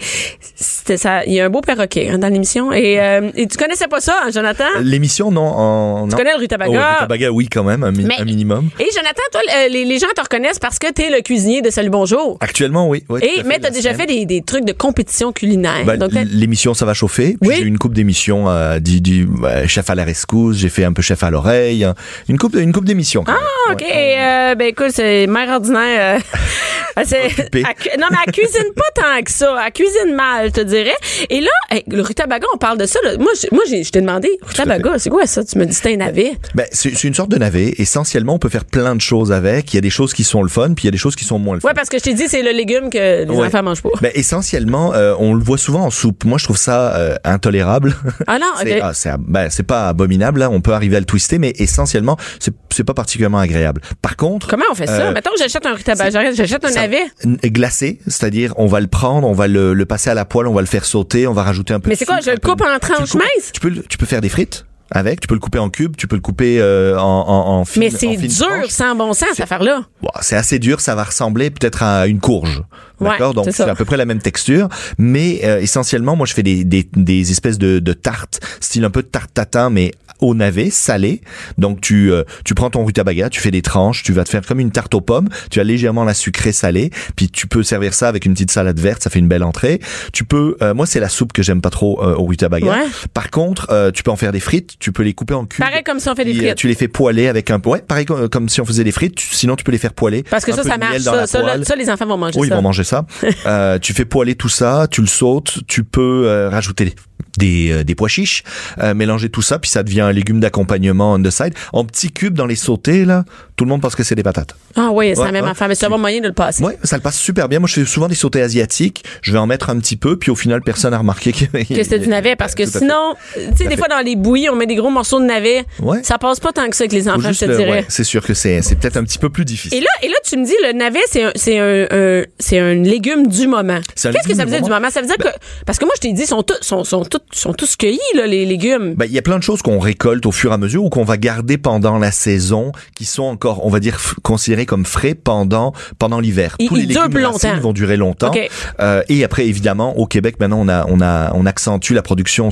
c'était ça. Il y a un beau perroquet hein, dans l'émission. Et, euh, et tu connaissais pas ça, hein, Jonathan? L'émission, non. En, Tu connais le Rutabaga? Oh, le Rutabaga, oui, quand même, un, mi- Mais- un minimum. Et Jonathan, toi, le- les, les gens te reconnaissent parce que t'es le cuisinier de Salut Bonjour. Actuellement, oui. Et, mais t'as la déjà fait des, des trucs de compétition culinaire. Ben, l'émission ça va chauffer Oui. j'ai eu une coupe d'émissions euh, du, du euh, chef à la rescousse j'ai fait un peu chef à l'oreille une coupe une coupe d'émissions. Ah, OK. Et, euh, ben écoute, c'est mère ordinaire. c'est- Occupée. elle cu- non, mais elle cuisine pas tant que ça. Elle cuisine mal, je te dirais. Et là, le rutabaga, on parle de ça. là. Moi, je, moi, je t'ai demandé, rutabaga, c'est quoi ça? Tu me dis c'était un navet. Ben, c'est c'est une sorte de navet essentiellement on peut faire plein de choses avec il y a des choses qui sont le fun puis il y a des choses qui sont moins le fun Ouais, parce que je t'ai dit, c'est le légume que les Ouais. enfants mangent pas. Ben, essentiellement, euh, on le voit souvent en soupe. Moi, je trouve ça euh, intolérable. Ah non, c'est ok. ah, c'est ben, c'est pas abominable. Là, on peut arriver à le twister, mais essentiellement, c'est c'est pas particulièrement agréable. Par contre, Comment on fait ça? Euh, Mettons j'achète un rutabaga, j'achète un navet. N- glacé, c'est-à-dire on va le prendre, on va le, le passer à la poêle, on va le faire sauter, on va rajouter un peu. Mais de c'est quoi? Je le peu coupe de- en tranches minces? Tu peux, tu peux faire des frites avec. Tu peux le couper en cubes, tu peux le couper euh, en, en, en Mais c'est dur, tranches. sans bon sens, cette affaire-là. Bon, c'est assez dur, ça va ressembler peut-être à une courge. Ouais, D'accord, donc c'est à peu près la même texture, mais euh, essentiellement, moi je fais des, des, des espèces de, de tartes, style un peu de tarte tatin, mais au navet, salé. Donc tu euh, tu prends ton rutabaga, tu fais des tranches, tu vas te faire comme une tarte aux pommes, tu as légèrement la sucrée salée, puis tu peux servir ça avec une petite salade verte, ça fait une belle entrée. Tu peux, euh, moi c'est la soupe que j'aime pas trop euh, au rutabaga. Ouais. Par contre, euh, tu peux en faire des frites, tu peux les couper en cubes. Pareil comme si on fait des puis, euh, frites. Tu les fais poêler avec un ouais, pareil comme, comme si on faisait des frites. tu- sinon, tu peux les faire poêler. Parce que ça, ça marche. Ça, les enfants vont manger Oui, ils ça. vont manger ça. Euh, tu fais poêler tout ça, tu le sautes, tu peux euh, rajouter des, euh, des pois chiches, euh, mélanger tout ça, puis ça devient un légume d'accompagnement on the side. En petits cubes dans les sautés, là, tout le monde pense que c'est des patates. Ah oui, c'est Ouais, la même ouais. affaire. Mais c'est un bon moyen de le passer. Ouais, ça le passe super bien. Moi, je fais souvent des sautés asiatiques. Je vais en mettre un petit peu, puis au final, personne n'a remarqué que, que c'était du navet parce que sinon, tu sais, des fois dans les bouillies, on met des gros morceaux de navet. Ouais. Ça passe pas tant que ça avec les enfants, je te le- dirais. c'est sûr que c'est c'est peut-être un petit peu plus difficile. Et là, et là, tu me dis, le navet, c'est un, c'est un, un- c'est un légume du moment. Qu'est-ce que ça veut dire du moment? Ça veut dire que, parce que moi, je t'ai dit, sont tous, sont, sont, tous, sont tous cueillis, là, les légumes. Ben, il y a plein de choses qu'on récolte au fur et à mesure ou qu'on va garder pendant la saison, qui sont encore, on va dire, considérés comme frais pendant pendant l'hiver. Ils- Tous les légumes racines vont durer longtemps. OK. Euh, et après, évidemment, au Québec, maintenant, on a on a on accentue la production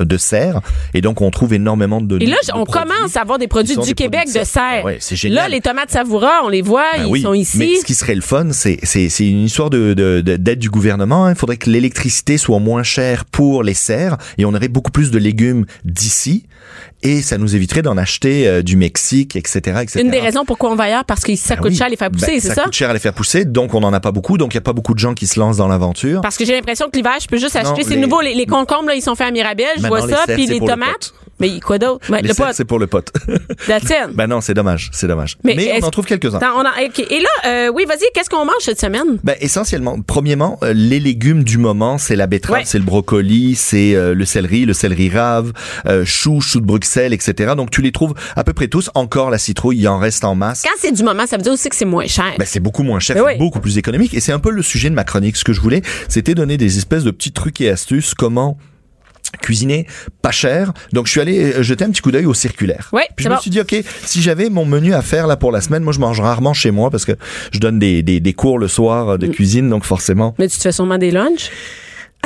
de serre, et donc on trouve énormément de. Et là, de on commence à avoir des produits du des Québec produits de serre. Ouais, c'est génial. Là, les tomates savoura, on les voit, Ben ils oui, sont ici. Mais ce qui serait le fun, c'est c'est c'est une histoire de de- de- d'aide du gouvernement. hein. Il faudrait que l'électricité soit moins chère pour les serres et on aurait beaucoup plus de légumes d'ici et ça nous éviterait d'en acheter euh, du Mexique, etc., etc. Une des raisons pourquoi on va ailleurs, parce que ça Ben coûte oui. cher à les faire pousser, Ben, c'est ça ça? coûte cher à les faire pousser, donc on n'en a pas beaucoup, donc il y a pas beaucoup de gens qui se lancent dans l'aventure. Parce que j'ai l'impression que l'hiver, je peux juste acheter. C'est nouveau, les, les concombres, là, ils sont faits à Mirabel, je Maintenant, vois ça, puis les le tomates. Mais quoi d'autre? Les le serres, pot. c'est pour le pote. That's it. ben non, c'est dommage, c'est dommage. Mais on en trouve quelques-uns. Attends, on a- ok. Et là, euh, oui, vas-y, qu'est-ce qu'on mange cette semaine? Ben, essentiellement, premièrement, euh, les légumes du moment, c'est la betterave, Ouais. c'est le brocoli, c'est euh, le céleri, le céleri rave, euh, chou, chou de Bruxelles, etc. Donc tu les trouves à peu près tous. Encore la citrouille, il en reste en masse. Quand c'est du moment, ça veut dire aussi que c'est moins cher. Ben, c'est beaucoup moins cher, Ben oui. beaucoup plus économique. Et c'est un peu le sujet de ma chronique. Ce que je voulais, c'était donner des espèces de petits trucs et astuces, comment cuisiner pas cher. Donc je suis allé euh, jeter un petit coup d'œil au circulaire. Ouais, Puis je me suis dit ok, si j'avais mon menu à faire là pour la semaine, moi je mange rarement chez moi parce que je donne des, des, des cours le soir Mm. de cuisine, donc forcément Mais tu te fais sûrement des lunchs?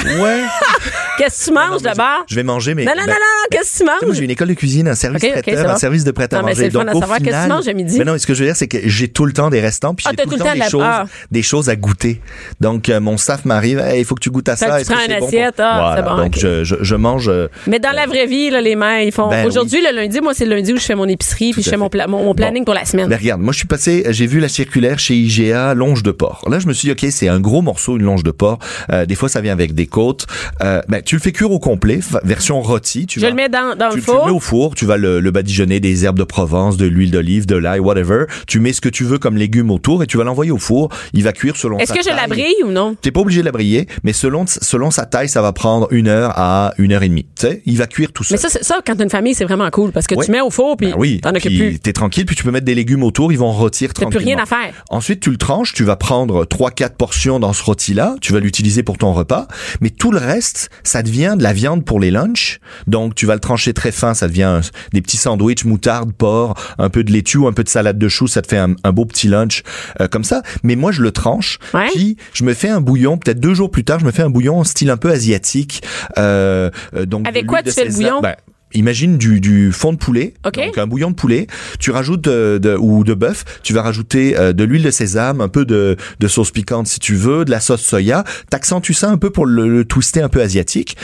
Ouais. Qu'est-ce que tu manges d'abord? Je vais manger, mais. Non, non, non, ben, non, non, qu'est-ce que tu moi, manges? j'ai une école de cuisine, un service traiteur, un service de prêt à Non, mais manger. c'est le fun Donc, à au savoir qu'est-ce que tu manges à midi. Mais non, ce que je veux dire, c'est que j'ai tout le temps des restants, puis Ah, j'ai tout, le temps, des choses, ah. des choses à goûter. Donc, euh, mon staff m'arrive, il faut que tu goûtes à ça. tu prends une assiette, ah, c'est bon, Donc, je, mange. euh, Mais dans la vraie vie, les mères, ils font. Ben Aujourd'hui, le lundi, moi, c'est le lundi où je fais mon épicerie puis je fais mon, planning pour la semaine. Ben regarde, moi je suis passé, j'ai vu la circulaire chez IGA longe de porc. Là je me suis dit ok c'est un gros morceau une longe de porc. Euh, des fois ça vient avec des côtes. Euh, ben tu le fais cuire au complet, version rôti. Tu je vas- le mets dans, dans tu, le tu le four. mets au four, tu vas le, le badigeonner des herbes de Provence, de l'huile d'olive, de l'ail, whatever. Tu mets ce que tu veux comme légumes autour et tu vas l'envoyer au four. Il va cuire selon Est-ce que je la taille. brille ou non? T'es pas obligé de la briller, mais selon selon sa taille, ça va prendre une heure à une heure et demie. Tu sais, il va cuire tout seul. Mais ça, ça, quand t'as une famille, c'est vraiment cool parce que Ouais. tu mets au four puis Ben oui, t'en occupes plus. t'es tranquille, puis tu peux mettre des légumes autour, ils vont rôtir T'as plus rien à faire. Ensuite, tu le tranches, tu vas prendre 3-4 portions dans ce rôti-là, tu vas l'utiliser pour ton repas, mais tout le reste, ça devient de la viande pour les lunchs. Donc, tu vas le trancher très fin, ça devient un- des petits sandwichs, moutarde, porc, un peu de laitue ou un peu de salade de choux, ça te fait un, un beau petit lunch euh, comme ça. Mais moi, je le tranche, Ouais. puis je me fais un bouillon, peut-être deux jours plus tard, je me fais un bouillon en style un peu asiatique. Euh, euh, donc Avec quoi tu fais le bouillon? Ben, Imagine du, du fond de poulet, OK. donc un bouillon de poulet. Tu rajoutes euh, de, ou de bœuf. Tu vas rajouter euh, de l'huile de sésame, un peu de, de sauce piquante si tu veux, de la sauce soya. T'accentues ça un peu pour le, le twister un peu asiatique.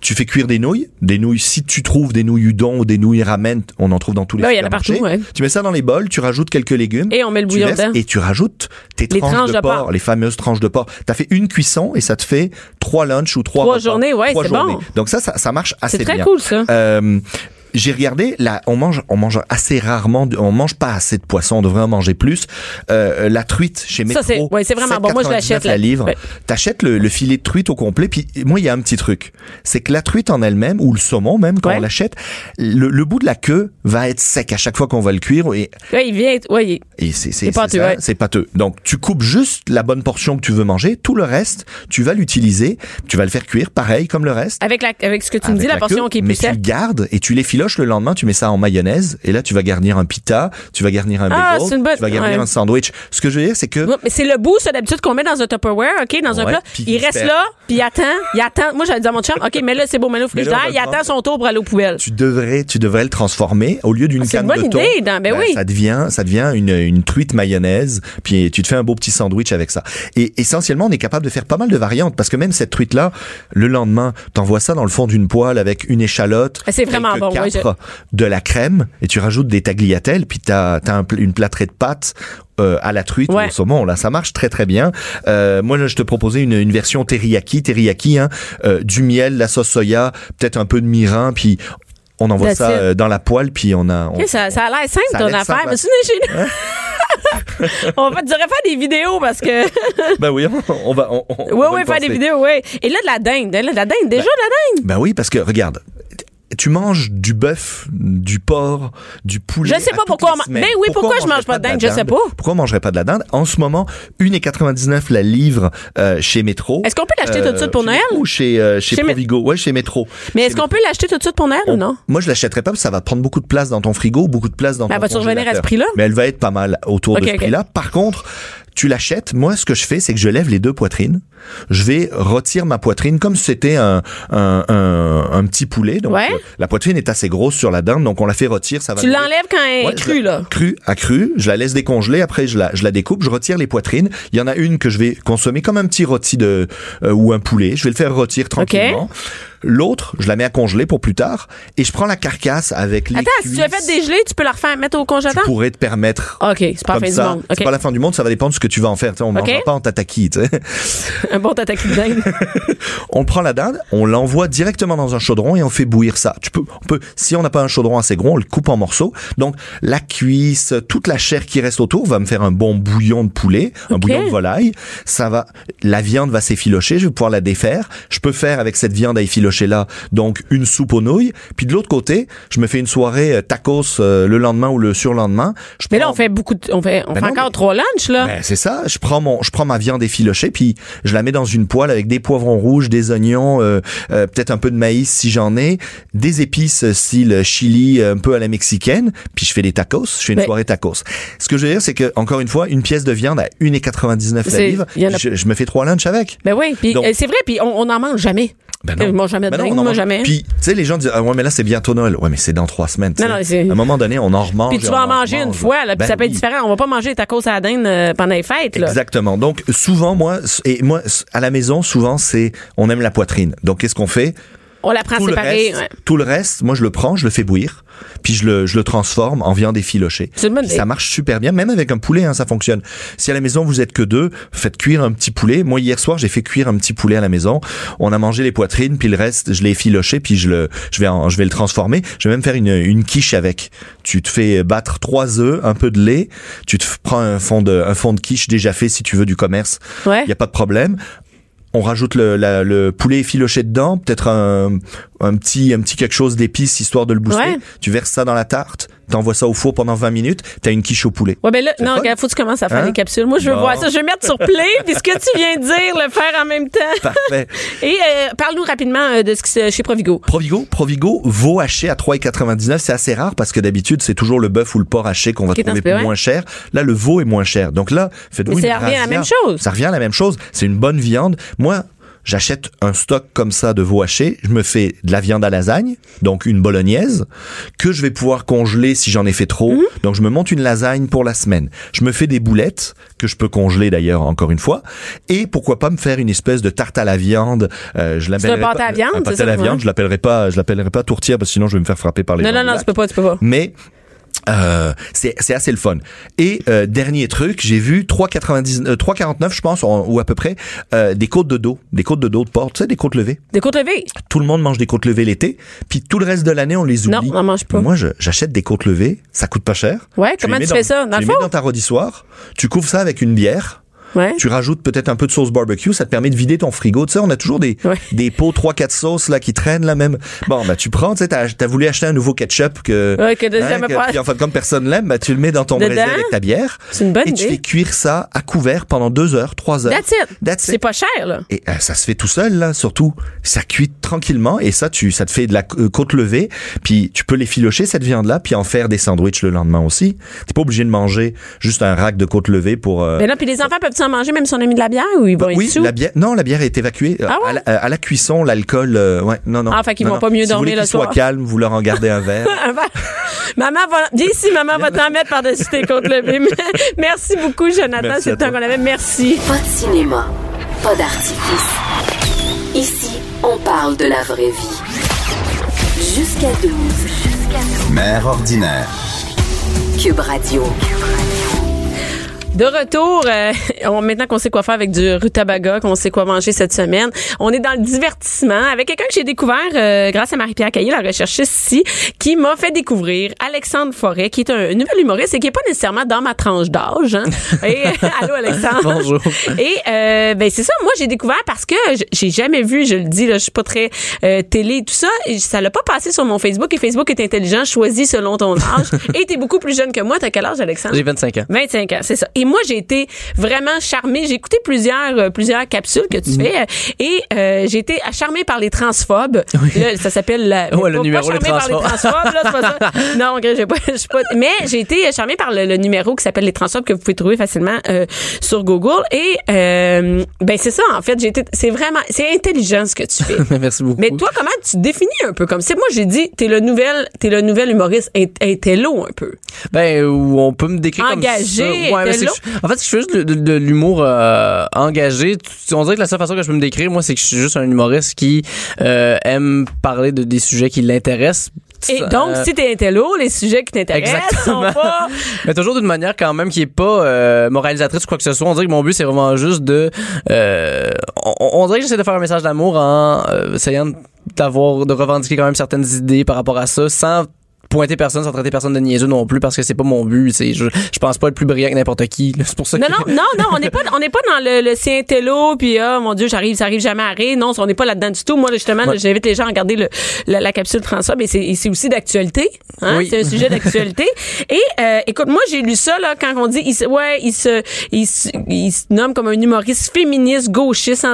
Tu fais cuire des nouilles, des nouilles. Si tu trouves des nouilles udon ou des nouilles ramen, on en trouve dans tous les Ouais, il y en a supermarchés. partout, ouais. Tu mets ça dans les bols. Tu rajoutes quelques légumes. Et on met le bouillon dedans. et tu rajoutes tes Les tranches, tranches de, de porc, les fameuses tranches de porc. T'as fait une cuisson et ça te fait trois lunchs ou trois Trois repas. journées, ouais, Trois c'est bon. Donc ça, ça, ça marche assez C'est très bien. cool, ça. Euh, ähm, j'ai regardé, là, on mange, on mange assez rarement, on mange pas assez de poisson, on devrait en manger plus. Euh, la truite chez Métro, Ça, c'est- ouais, c'est vraiment bon. Moi, je 7,99 l'achète, la livre. Ouais. T'achètes le, le filet de truite au complet, puis moi, il y a un petit truc, c'est que la truite en elle-même ou le saumon même quand Ouais. on l'achète, le, le bout de la queue va être sec à chaque fois qu'on va le cuire et, Ouais, il vient. Ouais, il- et c'est c'est C'est pâteux, c'est pâteux. Donc tu coupes juste la bonne portion que tu veux manger, tout le reste, tu vas l'utiliser, tu vas le faire cuire pareil comme le reste. avec, la, avec ce que tu me dis, la, portion queue, qui est mais plus sec. tu le gardes et tu les le lendemain, tu mets ça en mayonnaise et là tu vas garnir un pita, tu vas garnir un Ah, bagel, bonne- tu vas garnir ouais. un sandwich. Ce que je veux dire c'est que Ouais, mais c'est le bout, ça, d'habitude, qu'on met dans un Tupperware, OK, dans un Ouais, plat. puis Il reste là, puis il attend. Il attend. Moi, j'avais dit à mon chum, OK, mais là, c'est beau, mais là, au frigidaire, il attend son tour pour aller aux poubelles. tu devrais tu devrais le transformer au lieu d'une Ah, canne une bonne de thon. idée, Dan, ben oui. Ça devient ça devient une, une truite mayonnaise puis tu te fais un beau petit sandwich avec ça. Et essentiellement on est capable de faire pas mal de variantes parce que même cette truite là le lendemain t'envoies ça dans le fond d'une poêle avec une échalote, Ah, c'est vraiment bon, ouais, de la crème et tu rajoutes des tagliatelles puis t'as as un une plâtrée de pâtes euh, à la truite Ouais. ou au saumon là ça marche très très bien euh, moi là, je te proposais une, une version teriyaki teriyaki hein, euh, du miel la sauce soya peut-être un peu de mirin puis on envoie That's ça it. dans la poêle puis on a on- ça, ça a l'air simple, ton affaire. Mais sinon, chez nous. on va, tu devrais faire des vidéos parce que. ben oui on va on, on- Oui, on va oui, faire des vidéos, oui. Et là, de la dinde. Là, de la dinde. Déjà, de la dinde. ben oui parce que regarde tu manges du bœuf, du porc, du poulet. Je sais pas pourquoi on. Ben oui, pourquoi je mange pas de dinde? Je sais pas. Pourquoi on mangerait pas de la dinde? En ce moment, 1,99 la livre euh, chez Métro. Est-ce qu'on peut l'acheter tout de suite pour chez Noël? Ou chez, euh, chez, Chez Provigo? Ouais, chez Métro. Mais est-ce qu'on peut l'acheter tout de suite pour Noël ou non? Moi, je l'achèterais pas parce que ça va prendre beaucoup de place dans ton frigo, beaucoup de place dans Ben, ton vas-tu revenir à ce prix-là? Mais elle va être pas mal autour de ce prix-là. Par contre, tu l'achètes. Moi, ce que je fais, c'est que je lève les deux poitrines. Je vais retirer ma poitrine comme si c'était un, un, un, un petit poulet. Donc, Ouais. euh, la poitrine est assez grosse sur la dinde, donc on la fait retirer. Ça va Tu l'enlèves quand elle est Ouais, crue, là. Crue, à crue. Je la laisse décongeler. Après, je la, je la découpe. Je retire les poitrines. Il y en a une que je vais consommer comme un petit rôti de euh, ou un poulet. Je vais le faire rôtir tranquillement. L'autre, je la mets à congeler pour plus tard. Et je prends la carcasse avec les Attends, si tu as fait cuisses. dégeler, tu peux la refaire mettre au Tu congélateur? pourrais te permettre. OK, c'est pas la fin du monde. C'est OK. pas la fin du monde, ça va dépendre de ce que tu vas en faire. Tu sais, on Ok. mangera pas en tataki. tu. Un bon tataki de dinde. on prend la dinde, on l'envoie directement dans un chaudron et on fait bouillir ça. Tu peux, on peut, si on n'a pas un chaudron assez gros, on le coupe en morceaux. Donc la cuisse, toute la chair qui reste autour va me faire un bon bouillon de poulet, un bouillon de volaille. Ça va, la viande va s'effilocher. Je vais pouvoir la défaire. Je peux faire avec cette viande à effilocher Donc, une soupe aux nouilles. Puis de l'autre côté, je me fais une soirée euh, tacos euh, le lendemain ou le surlendemain. Je Mais là, on fait beaucoup de, on fait, on Ben fait non, encore mais- trois lunchs, là. Ben, c'est ça. Je prends mon, je prends ma viande effilochée, puis je la mets dans une poêle avec des poivrons rouges, des oignons, euh, euh, peut-être un peu de maïs si j'en ai, des épices euh, style chili, un peu à la mexicaine, puis je fais des tacos. Je fais une Ben- soirée tacos. Ce que je veux dire, c'est que encore une fois, une pièce de viande à 1,99 la livre, en a- je, je me fais trois lunchs avec. Ben oui, puis c'est vrai, puis on on n'en mange jamais. Ben Moi, jamais de Ben non, dingue, moi, jamais. Puis, tu sais, les gens disent, ah ouais, mais là, c'est bientôt Noël. Ouais, mais c'est dans trois semaines. Non, non, à un moment donné, on en remange. Puis tu vas en manger une fois, là, puis Ben ça peut être différent. On va pas manger des tacos à la dinde euh, pendant les fêtes, là. Exactement. Donc souvent moi et moi à la maison souvent c'est on aime la poitrine. Donc qu'est-ce qu'on fait? On la prend tout le, séparée. reste, ouais. tout le reste, moi je le prends, je le fais bouillir, puis je le, je le transforme en viande effilochée. Ça marche super bien, même avec un poulet, hein, ça fonctionne. Si à la maison vous êtes que deux, faites cuire un petit poulet. Moi hier soir j'ai fait cuire un petit poulet à la maison. On a mangé les poitrines, puis le reste je l'ai effiloché, puis je le, je vais, en- je vais le transformer. Je vais même faire une, une quiche avec. Tu te fais battre trois œufs, un peu de lait. Tu te prends un fond de, un fond de quiche déjà fait si tu veux du commerce. Ouais. Il y a pas de problème. On rajoute le, la- le poulet effiloché dedans, peut-être un, un petit un petit quelque chose d'épices histoire de le booster. Ouais. Tu verses ça dans la tarte, t'envoies ça au four pendant 20 minutes, t'as une quiche au poulet. Ouais, ben là, non, regarde, faut que tu commences à faire Hein? des capsules. Moi, je veux voir ça. Je vais mettre sur play, puis ce que tu viens de dire, le faire en même temps. Parfait. Et euh, parle-nous rapidement euh, de ce qui se chez Provigo. Provigo, Provigo, veau haché à 3,99, c'est assez rare parce que d'habitude c'est toujours le bœuf ou le porc haché qu'on va trouver peu, ouais. moins cher. Là le veau est moins cher. Donc là, faites-vous Mais une ça revient à la même chose. Ça revient à la même chose. C'est une bonne viande. Moi, j'achète un stock comme ça de veau haché, je me fais de la viande à lasagne, donc une bolognaise, que je vais pouvoir congeler si j'en ai fait trop. Mhm. Donc je me monte une lasagne pour la semaine. Je me fais des boulettes, que je peux congeler d'ailleurs encore une fois, et pourquoi pas me faire une espèce de tarte à la viande. Euh, je l'appellerai pas- à viande, un pâté à la viande, je l'appellerai pas, je l'appellerai pas tourtière parce que sinon je vais me faire frapper par les Non, non, non, tu peux pas, tu peux pas. Mais euh, c'est c'est assez le fun. Et euh, dernier truc, j'ai vu 3,90 euh, 3,49 je pense en- ou à peu près euh, des côtes de dos, des côtes de dos de porc, tu sais des côtes levées. Des côtes levées? Tout le monde mange des côtes levées l'été, puis tout le reste de l'année on les oublie. Non, on mange pas. Moi j'achète des côtes levées, ça coûte pas cher. Ouais, Tu comment tu fais ça? Dans tu le les mets dans ta rôtissoire, tu couvres ça avec une bière. Ouais. Tu rajoutes peut-être un peu de sauce barbecue, ça te permet de vider ton frigo. Tu sais, on a toujours des, Ouais. des pots 3-4 sauces là qui traînent là même. Bon, bah tu prends, tu sais, t'as as voulu acheter un nouveau ketchup que, Ouais, que hein, que- pas- puis en fait comme personne l'aime, bah tu le mets dans ton Dedans. avec ta bière. C'est une bonne et tu idée. fais cuire ça à couvert pendant 2 heures, 3 heures. That's it. That's C'est it. pas cher, là. Et euh, ça se fait tout seul là, surtout. Ça cuit tranquillement et ça tu ça te fait de la euh, côte levée, puis tu peux les filocher cette viande là, puis en faire des sandwichs le lendemain aussi. T'es pas obligé de manger juste un rack de côte levée pour euh, Mais là, puis les enfants peuvent-ils manger même si on a mis de la bière ou ils vont bah être oui, sous? la bière. Non, la bière est évacuée Euh, Ah ouais? à, la, à la cuisson. L'alcool, euh, ouais, non, non. Ah, fait qu'ils vont non. pas mieux si dormir le qu'ils soient soir. calmes, vous leur en gardez un verre. Un verre. maman va, viens ici, maman va t'en mettre par-dessus tes côtes levées. Merci beaucoup, Jonathan. Merci C'est le temps qu'on avait. Merci. Pas de cinéma, pas d'artifice. Ici, on parle de la vraie vie. Jusqu'à 12. Mère ordinaire. Cube Radio. De retour, euh, on, maintenant qu'on sait quoi faire avec du rutabaga, qu'on sait quoi manger cette semaine, on est dans le divertissement avec quelqu'un que j'ai découvert euh, grâce à Marie-Pierre Caillé, la recherchiste ici, qui m'a fait découvrir Alexandre Forêt, qui est un, un nouvel humoriste et qui est pas nécessairement dans ma tranche d'âge. Hein. Et, allô Alexandre. Bonjour. Et euh, ben c'est ça, moi j'ai découvert parce que j'ai jamais vu, je le dis là, je suis pas très euh, télé et tout ça, et ça l'a pas passé sur mon Facebook et Facebook est intelligent, choisis selon ton âge. et t'es beaucoup plus jeune que moi, t'as quel âge Alexandre? J'ai 25 ans. 25 ans, c'est ça. Et moi, j'ai été vraiment charmée. J'ai écouté plusieurs euh, plusieurs capsules que tu Mhm. fais euh, et euh, j'ai été charmée par les transphobes. Là, ça s'appelle la Ouais, le pas- numéro pas Les par les Transphobes. là, c'est pas ça. Non, j'ai pas, pas mais j'ai été charmée par le, le numéro qui s'appelle les transphobes que vous pouvez trouver facilement euh, sur Google et euh, ben c'est ça en fait, j'ai été c'est vraiment c'est intelligent ce que tu fais. Merci beaucoup. Mais toi, comment tu te définis un peu comme c'est moi j'ai dit t'es le nouvel t'es le nouvel humoriste intello un peu. Ben, ou on peut me décrire Engagé, comme ça. Ouais, mais c'est en fait, je fais juste de, de- de l'humour euh, engagé. On dirait que la seule façon que je peux me décrire, moi, c'est que je suis juste un humoriste qui euh, aime parler de des sujets qui l'intéressent. Et donc, Euh, si t'es intello, les sujets qui t'intéressent sont pas... Mais toujours d'une manière quand même qui est pas euh, moralisatrice ou quoi que ce soit. On dirait que mon but c'est vraiment juste de. Euh, on, on dirait que j'essaie de faire un message d'amour en euh, essayant d'avoir de revendiquer quand même certaines idées par rapport à ça, sans pointer personne sans traiter personne de niaiseux non plus parce que c'est pas mon but. c'est Je, je pense pas être plus brillant que n'importe qui. C'est pour ça Non, que... non, non, non, on n'est pas, on n'est pas dans le, le Saint-Télo, puis ah, mon Dieu, j'arrive, ça arrive jamais à rire. Non, on n'est pas là-dedans du tout. Moi, justement, Ouais. j'invite les gens à regarder le, la, la capsule François, mais c'est, c'est aussi d'actualité. Hein? Oui. C'est un sujet d'actualité. Et euh, écoute, moi, j'ai lu ça là quand on dit, il se, ouais, il se, il se, il se nomme comme un humoriste féministe, gauchiste,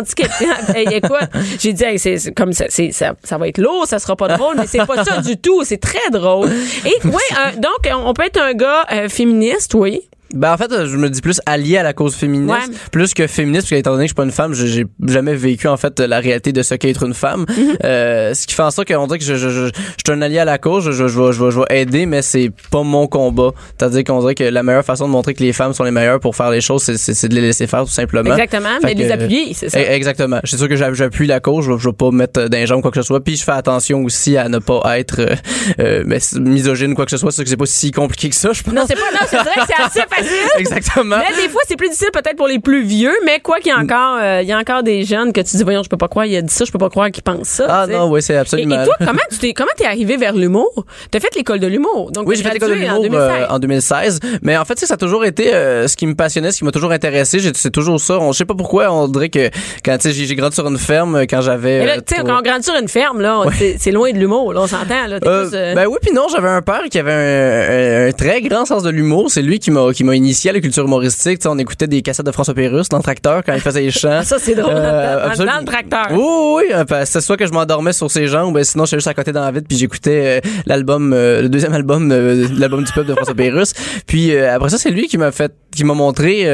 hey, écoute, j'ai dit, hey, c'est, comme ça, ça, ça va être lourd, ça sera pas drôle, mais c'est pas ça du tout. C'est très drôle. Et euh, donc on peut être un gars euh, féministe, oui. Ben, en fait, je me dis plus allié à la cause féministe, Ouais. plus que féministe, parce qu'étant donné que je suis pas une femme, j'ai- jamais vécu, en fait, la réalité de ce qu'est être une femme. Mm-hmm. Euh, ce qui fait en sorte qu'on dirait que je, je, je, je suis un allié à la cause, je, je, je, vais, je, vais, je vais aider, mais c'est pas mon combat. C'est-à-dire qu'on dirait que la meilleure façon de montrer que les femmes sont les meilleures pour faire les choses, c'est- c'est c'est de les laisser faire, tout simplement. Exactement, Fait mais de les que- appuyer, c'est ça. Eh, Exactement. Je suis sûr que j'a- j'appuie la cause, je, vais- je vais pas mettre jambes quoi que ce soit, puis je fais attention aussi à ne pas être euh, euh, misogyne quoi que ce soit, c'est que c'est pas si compliqué que ça, je pense. Non, c'est pas, non, c'est vrai que c'est assez facile. Exactement. Mais des fois, c'est plus difficile peut-être pour les plus vieux, mais quoi qu'il y a encore, euh, il y a encore des jeunes que tu dis, voyons, je peux pas croire, il a dit ça, je peux pas croire qu'il pense ça. Ah non, oui, c'est absolument. et toi, comment tu t'es, comment t'es arrivé vers l'humour? T'as fait l'école de l'humour. Donc, Oui, j'ai fait l'école de l'humour en euh, 2016. en 2016. Mais en fait, ça a toujours été euh, ce qui me passionnait, ce qui m'a toujours intéressé. C'est toujours ça. On, je sais pas pourquoi, on dirait que quand j'ai grandi sur une ferme quand j'avais. Euh, tu sais, quand on grandit sur une ferme, là, c'est, loin de l'humour, là, on s'entend, là. Plus, ben oui puis non j'avais un père qui avait un, un- un très grand sens de l'humour c'est lui qui m'a qui m'a initié à la culture humoristique Tu sais, on écoutait des cassettes de François Pérusse dans le tracteur quand il faisait les chants ça, c'est drôle, Euh, dans, dans- le tracteur. Oui, oui, oui. euh, C'est soit que je m'endormais sur ses jambes, ben sinon j'étais juste à côté dans la vitre, puis j'écoutais euh, l'album, euh, le deuxième album, euh, l'album du peuple de François Pérusse. Puis euh, après ça, c'est lui qui m'a fait, qui m'a montré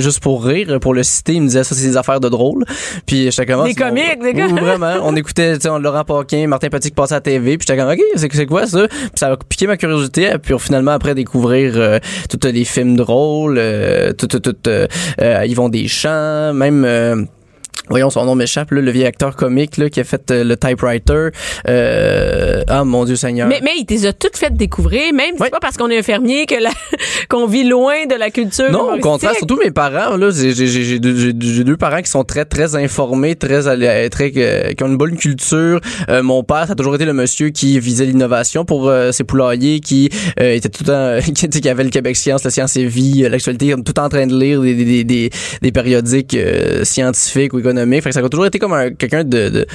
juste pour rire, pour le citer, il me disait ça c'est des affaires de drôle. Puis j'étais comme ah, Des comiques, des. Oui, vraiment. On écoutait, tu sais, on- Laurent Paquin, Martin Petit qui passait à la TV, puis j'étais comme ok, c'est c'est quoi ça? Puis ça a piqué ma curiosité, puis finalement après découvrir tous les films drôles, euh, tout, tout, tout, euh, euh, Yvon Deschamps, même. Voyons, son nom m'échappe, là, le vieil acteur comique là, qui a fait euh, le typewriter. Euh, ah, mon Dieu Seigneur. Mais, mais il t'es a toutes fait découvrir, même c'est pas parce qu'on est infirmier que la, qu'on vit loin de la culture. Non, au contraire, surtout mes parents, là, j'ai, j'ai, j'ai, j'ai deux, j'ai- deux parents qui sont très, très informés, très, très, euh, qui ont une bonne culture. Euh, mon père, ça a toujours été le monsieur qui visait l'innovation pour euh, ses poulaillers, qui euh, était tout temps, qui, qui avait le Québec Science, la Science et Vie, l'actualité, tout en train de lire des, des, des, des périodiques scientifiques ou économiques. Fait que ça a toujours été comme un, quelqu'un de, de,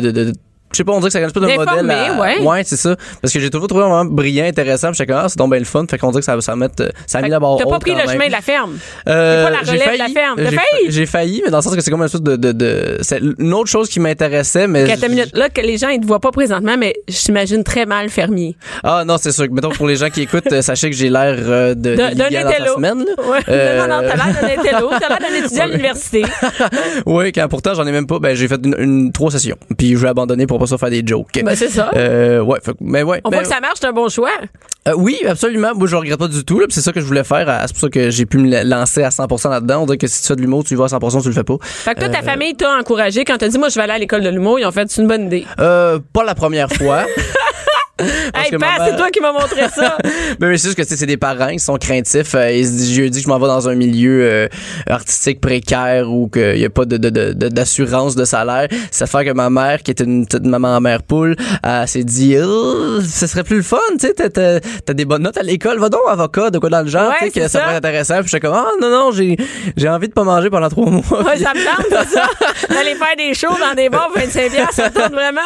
de, de- je sais pas, on dirait que c'est un espèce de D'informé, modèle. à- ouais. c'est ça. Parce que j'ai toujours trouvé vraiment brillant, intéressant. Puis j'étais comme, ah, c'est donc bien le fun. Fait qu'on dirait que ça, ça, met, ça a mis la barre T'as pas pris le chemin de la ferme. Euh, pas la relève de la failli. ferme. T'as J'ai failli? fa- J'ai failli, mais dans le sens que c'est comme une espèce de, de, de c'est une autre chose qui m'intéressait, mais Quatre minutes. Là, que les gens, ils te voient pas présentement, mais je t'imagine très mal fermier. ah non, c'est sûr. Mettons pour les gens qui écoutent, euh, sachez que j'ai l'air euh, de, D'un d'un intello. semaine. Là. Ouais. Euh, Non, non, non, t'as l'air d'un intello. T'as l'air d'un étudiant à l'université. oui, quand pourtant j'en ai même pas. Ben j'ai fait une, une trois sessions, puis je vais abandonner pour pas ça faire des jokes. Ben, c'est ça. Euh, ouais, fait mais ouais. On ben, voit que ça marche, c'est un bon choix. Euh, oui, absolument. Moi, je regrette pas du tout. C'est ça que je voulais faire. C'est pour ça que j'ai pu me la- lancer à 100% là-dedans. On dirait que si tu fais de l'humour, tu y vas à 100%, tu le fais pas. Fait que toi, ta Euh, famille t'a encouragé quand t'as dit, moi, je vais aller à l'école de l'humour. Ils ont fait, c'est une bonne idée. Euh, pas la première fois. Hey, Pat, maman- c'est toi qui m'as montré ça. Mais, mais c'est juste que c'est des parents qui sont craintifs. Euh, ils se disent, je dis que je m'en vais dans un milieu euh, artistique précaire où qu'il n'y a pas de, de, de, de- d'assurance de salaire. Ça fait que ma mère, qui était une petite maman en mère poule, s'est dit, oh, ce serait plus le fun, tu sais, t'as, des bonnes notes à l'école, va donc avocat, de quoi dans le genre, Ouais, tu sais, que ça ça. pourrait être intéressant. Puis j'étais comme, ah non, non, j'ai, envie de pas manger pendant trois mois. Ouais, ça me tente, c'est ça. D'aller faire des shows dans des bars, 25 piastres, ça tente vraiment.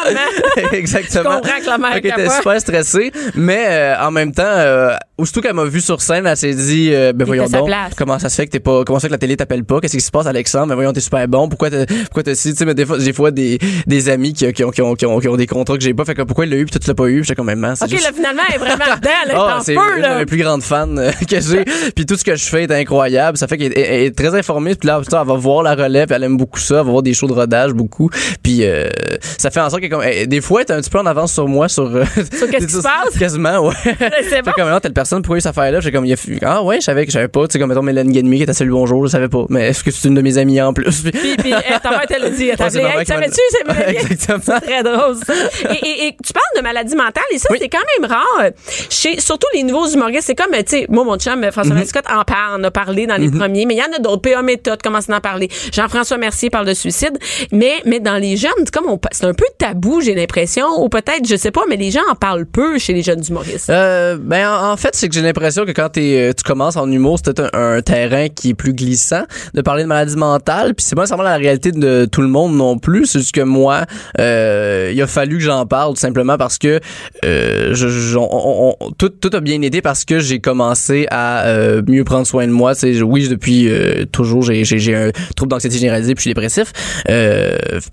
Mais... Exactement. Je comprends que la mère. Super stressée, mais euh, en même temps, euh, aussitôt qu'elle m'a vu sur scène, elle s'est dit, euh, ben voyons donc, comment ça se fait que t'es pas, comment ça fait que la télé t'appelle pas, qu'est-ce qui se passe, Alexandre, ben voyons t'es super bon, pourquoi t'as, pourquoi t'as si, tu sais, mais des fois, j'ai des fois des, des amis qui, qui, ont, qui, ont, qui, ont, qui ont des contrats que j'ai pas, fait que pourquoi il l'a eu, puis toi tu l'as pas eu, j'étais comme même, c'est OK, juste- là, finalement, elle est vraiment dedans. Elle est Ah, en c'est une là. de mes plus grandes fans euh, que j'ai. puis tout ce que je fais est incroyable. Ça fait qu'elle est, elle est très informée. Puis là, putain, elle va voir la relève. puis Elle aime beaucoup ça. Elle va voir des shows de rodage beaucoup. Puis euh, ça fait en sorte que comme, elle- des fois, elle est un petit peu en avance sur moi. Sur, euh, Sur qu'est-ce qui se passe? Quasiment, ouais. C'est bon? Comme, ah, tel personnage personne pourquoi il y a cette affaire-là. J'ai comme, il a ah ouais, je savais que je savais pas. Tu sais, comme, mettons, Mélanie Guenmi qui était salut bonjour, je savais pas. Mais est-ce que c'est une de mes amies en plus? Puis- Puis, ta mère te l'a dit. Elle t'a appelé. Hey, m'a savais-tu, c'est Mélanie? Exactement. C'est très drôle, ça. Et, et- et tu parles de maladie mentale, et ça, Oui. c'est quand même rare. Chez, surtout les nouveaux humoristes, c'est comme, tu sais, moi, mon chum, François Scott en parle, en a parlé dans les premiers, mais il y en a d'autres. PA Méthode commence à en parler. Jean-François Mercier parle de suicide. Mais, mais dans les jeunes, c'est comme c'est un peu tabou, j'ai l'impression, ou peut-être, je sais pas, mais les gens en parlent peu chez les jeunes humoristes? Euh, ben en, en fait, c'est que j'ai l'impression que quand t'es, euh, tu commences en humour, c'est peut-être un, un terrain qui est plus glissant de parler de maladie mentale. Puis c'est pas nécessairement la réalité de tout le monde non plus. C'est juste que moi, euh, il a fallu que j'en parle tout simplement parce que euh, je, je- on- on- tout, tout a bien été parce que j'ai commencé à euh, mieux prendre soin de moi. C'est oui, depuis euh, toujours, j'ai, j'ai, un trouble d'anxiété généralisée puis je suis dépressif.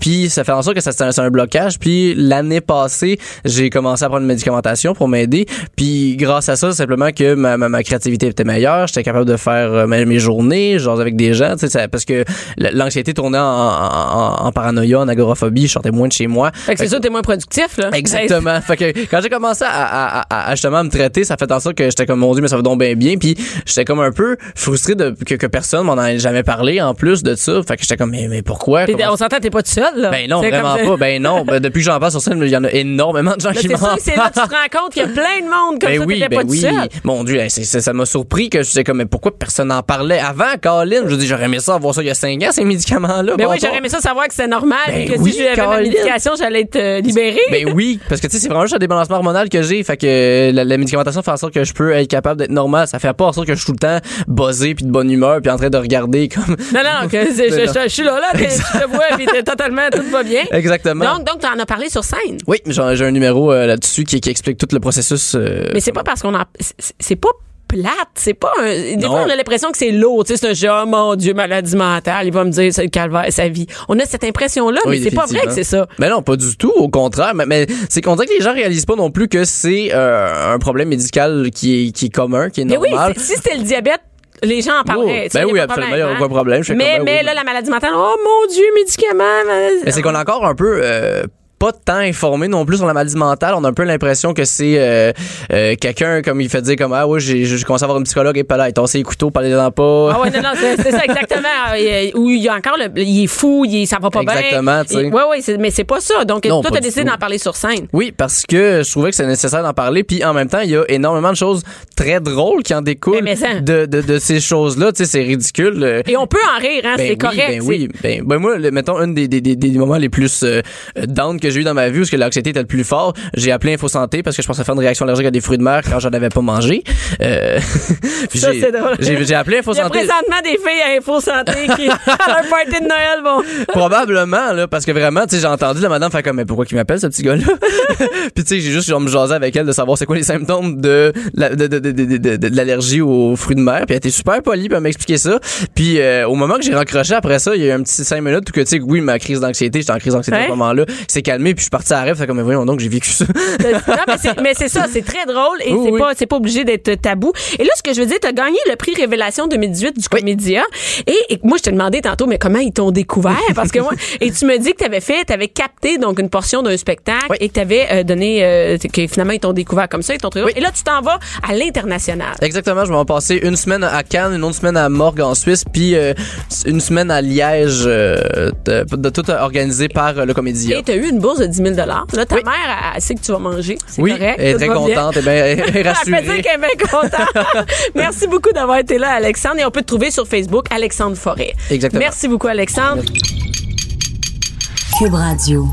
Puis ça fait en sorte que ça c'est un, un blocage. Puis l'année passée, j'ai commencé à prendre une médicamentation pour m'aider. Puis grâce à ça, simplement que ma, ma, ma créativité était meilleure, j'étais capable de faire euh, mes, journées, genre avec des gens, ça- parce que l'anxiété tournait en, en, en- en paranoïa, en agoraphobie, je sortais moins de chez moi. Fait que c'est sûr, t'es moins productif, là. Exactement. fait que quand j'ai commencé à, à, à, à justement me traiter, ça fait en sorte que j'étais comme mon dieu, mais ça va donc bien bien. Puis j'étais comme un peu frustré de que, que personne m'en ait jamais parlé en plus de ça. Fait que j'étais comme mais, mais pourquoi? On s'entend, t'es pas tout seul, là. Ben non, vraiment ça. pas. Ben non. Ben, depuis que j'en parle sur scène, il y en a énormément de gens Là, qui m'en c'est là que tu te rends compte qu'il y a plein de monde comme ben ça, oui, ben pas tout oui. seul. Mon Dieu, hey, ça m'a surpris que je disais comme mais pourquoi personne n'en parlait avant, Colin? Je dis j'aurais aimé ça avoir ça il y a 5 ans, ces médicaments-là. Ben bon oui, j'aurais aimé ça savoir que c'est normal Ben et que oui, si j'avais ma médication, j'allais être euh, libérée. Ben oui, parce que tu sais, c'est vraiment juste un débalancement hormonal que j'ai. Fait que la, la médicamentation fait en sorte que je peux être capable d'être normal. Ça fait pas en sorte que je suis tout le temps buzzé puis de bonne humeur puis en train de regarder comme. Non, non, que je, Ben non. je- je suis là, là, je te vois, puis t'es totalement, tout va bien. Exactement. Donc, donc, t'en as parlé sur scène. oui, j'ai un numéro euh, là-dessus qui, qui explique tout le processus. euh, Mais c'est pas parce qu'on en, c'est- pas plate, c'est pas un, des Non. fois on a l'impression que c'est lourd, tu sais, c'est un jeu, oh mon dieu, maladie mentale, il va me dire c'est le calvaire, sa vie. On a cette impression là, Oui, mais c'est pas vrai que c'est ça. Mais non, pas du tout. Au contraire. Mais, mais c'est qu'on dirait que les gens réalisent pas non plus que c'est euh, un problème médical qui est, qui est commun, qui est Mais oui, normal. si c'était le diabète, les gens en parleraient. Oh, tu sais, ben a oui, pas de absolument, il y a problème, aucun problème. Mais, comme, ben mais oui. là, la maladie mentale, oh mon dieu, médicaments. Mais c'est qu'on est encore un peu euh, pas tant informé non plus sur la maladie mentale. On a un peu l'impression que c'est euh, euh, quelqu'un comme il fait dire comme ah ouais j'ai j'ai commencé à avoir un psychologue et pas là, il tossé les couteaux, parlez-en pas. Ah ouais, non, non, c'est ça, exactement. Où il y a encore le, il est fou, il, ça va pas bien. Exactement, tu sais. Ouais, ouais, mais c'est pas ça. Donc, Non, toi, t'as décidé d'en parler sur scène. Oui, parce que je trouvais que c'est nécessaire d'en parler. Puis en même temps, il y a énormément de choses très drôles qui en découlent Mais- mais ça- de, de, de ces choses-là. Tu sais, c'est ridicule. Euh, Et on peut en rire, hein, Ben c'est oui, correct. Ben oui, ben, ben moi, le- mettons, un des, des, des, des moments les plus euh, down que j'ai eu dans ma vie, où ce que l'anxiété était le plus fort, j'ai appelé Info Santé parce que je pensais faire une réaction allergique à des fruits de mer quand j'en avais pas mangé. Euh, j'ai- appelé Info Il y a Santé. présentement des filles à Info Santé qui, à leur party de Noël, vont. Probablement, là, parce que vraiment, tu sais, j'ai entendu la madame faire comme, mais pourquoi qu'il m'appelle, ce petit gars-là? Puis, tu sais, j'ai juste, genre, me jaser avec elle de savoir c'est quoi les symptômes de, la- de, de, de, de, de, de- de l'allergie aux fruits de mer. Puis, elle était super polie, puis elle m'a expliqué ça. Puis, euh, au moment que j'ai raccroché après ça, il y a eu un petit cinq minutes où que, tu sais, oui, ma crise d'anxiété, j'étais en crise d'anxiété à ce moment-là, c'est calmé, puis je suis parti à la rêve, fait comme, mais voyons donc, j'ai vécu ça. Non, mais c'est, ça, c'est très drôle et Oui, c'est oui. pas, c'est pas obligé d'être tabou. Et là, ce que je veux dire, t'as gagné le prix Révélation 2018 du Comédia. Et, et moi, je te demandais tantôt, mais comment ils t'ont découvert? Parce que moi, et tu me dis que t'avais fait, t'avais capté donc une portion d'un spectacle et que t'avais euh, donné, euh, que finalement ils t'ont découvert comme ça, ils t'ont trouvé. Et là, tu t'en vas à l'international. Exactement, je vais en passer une semaine à Cannes, une autre semaine à Morgue en Suisse, puis euh, une semaine à Liège, euh, de, de tout organisé par le Comédia. Et t'as eu une bourse de 10 000 Là, ta mère, elle, elle sait que tu vas manger. C'est Oui, correct. elle est très bien. contente, et bien, elle est Elle fait dire rassurée. qu'elle est bien contente. Merci beaucoup d'avoir été là, Alexandre. Et on peut te trouver sur Facebook, Alexandre Forêt. Exactement. Merci beaucoup, Alexandre. Cube Radio.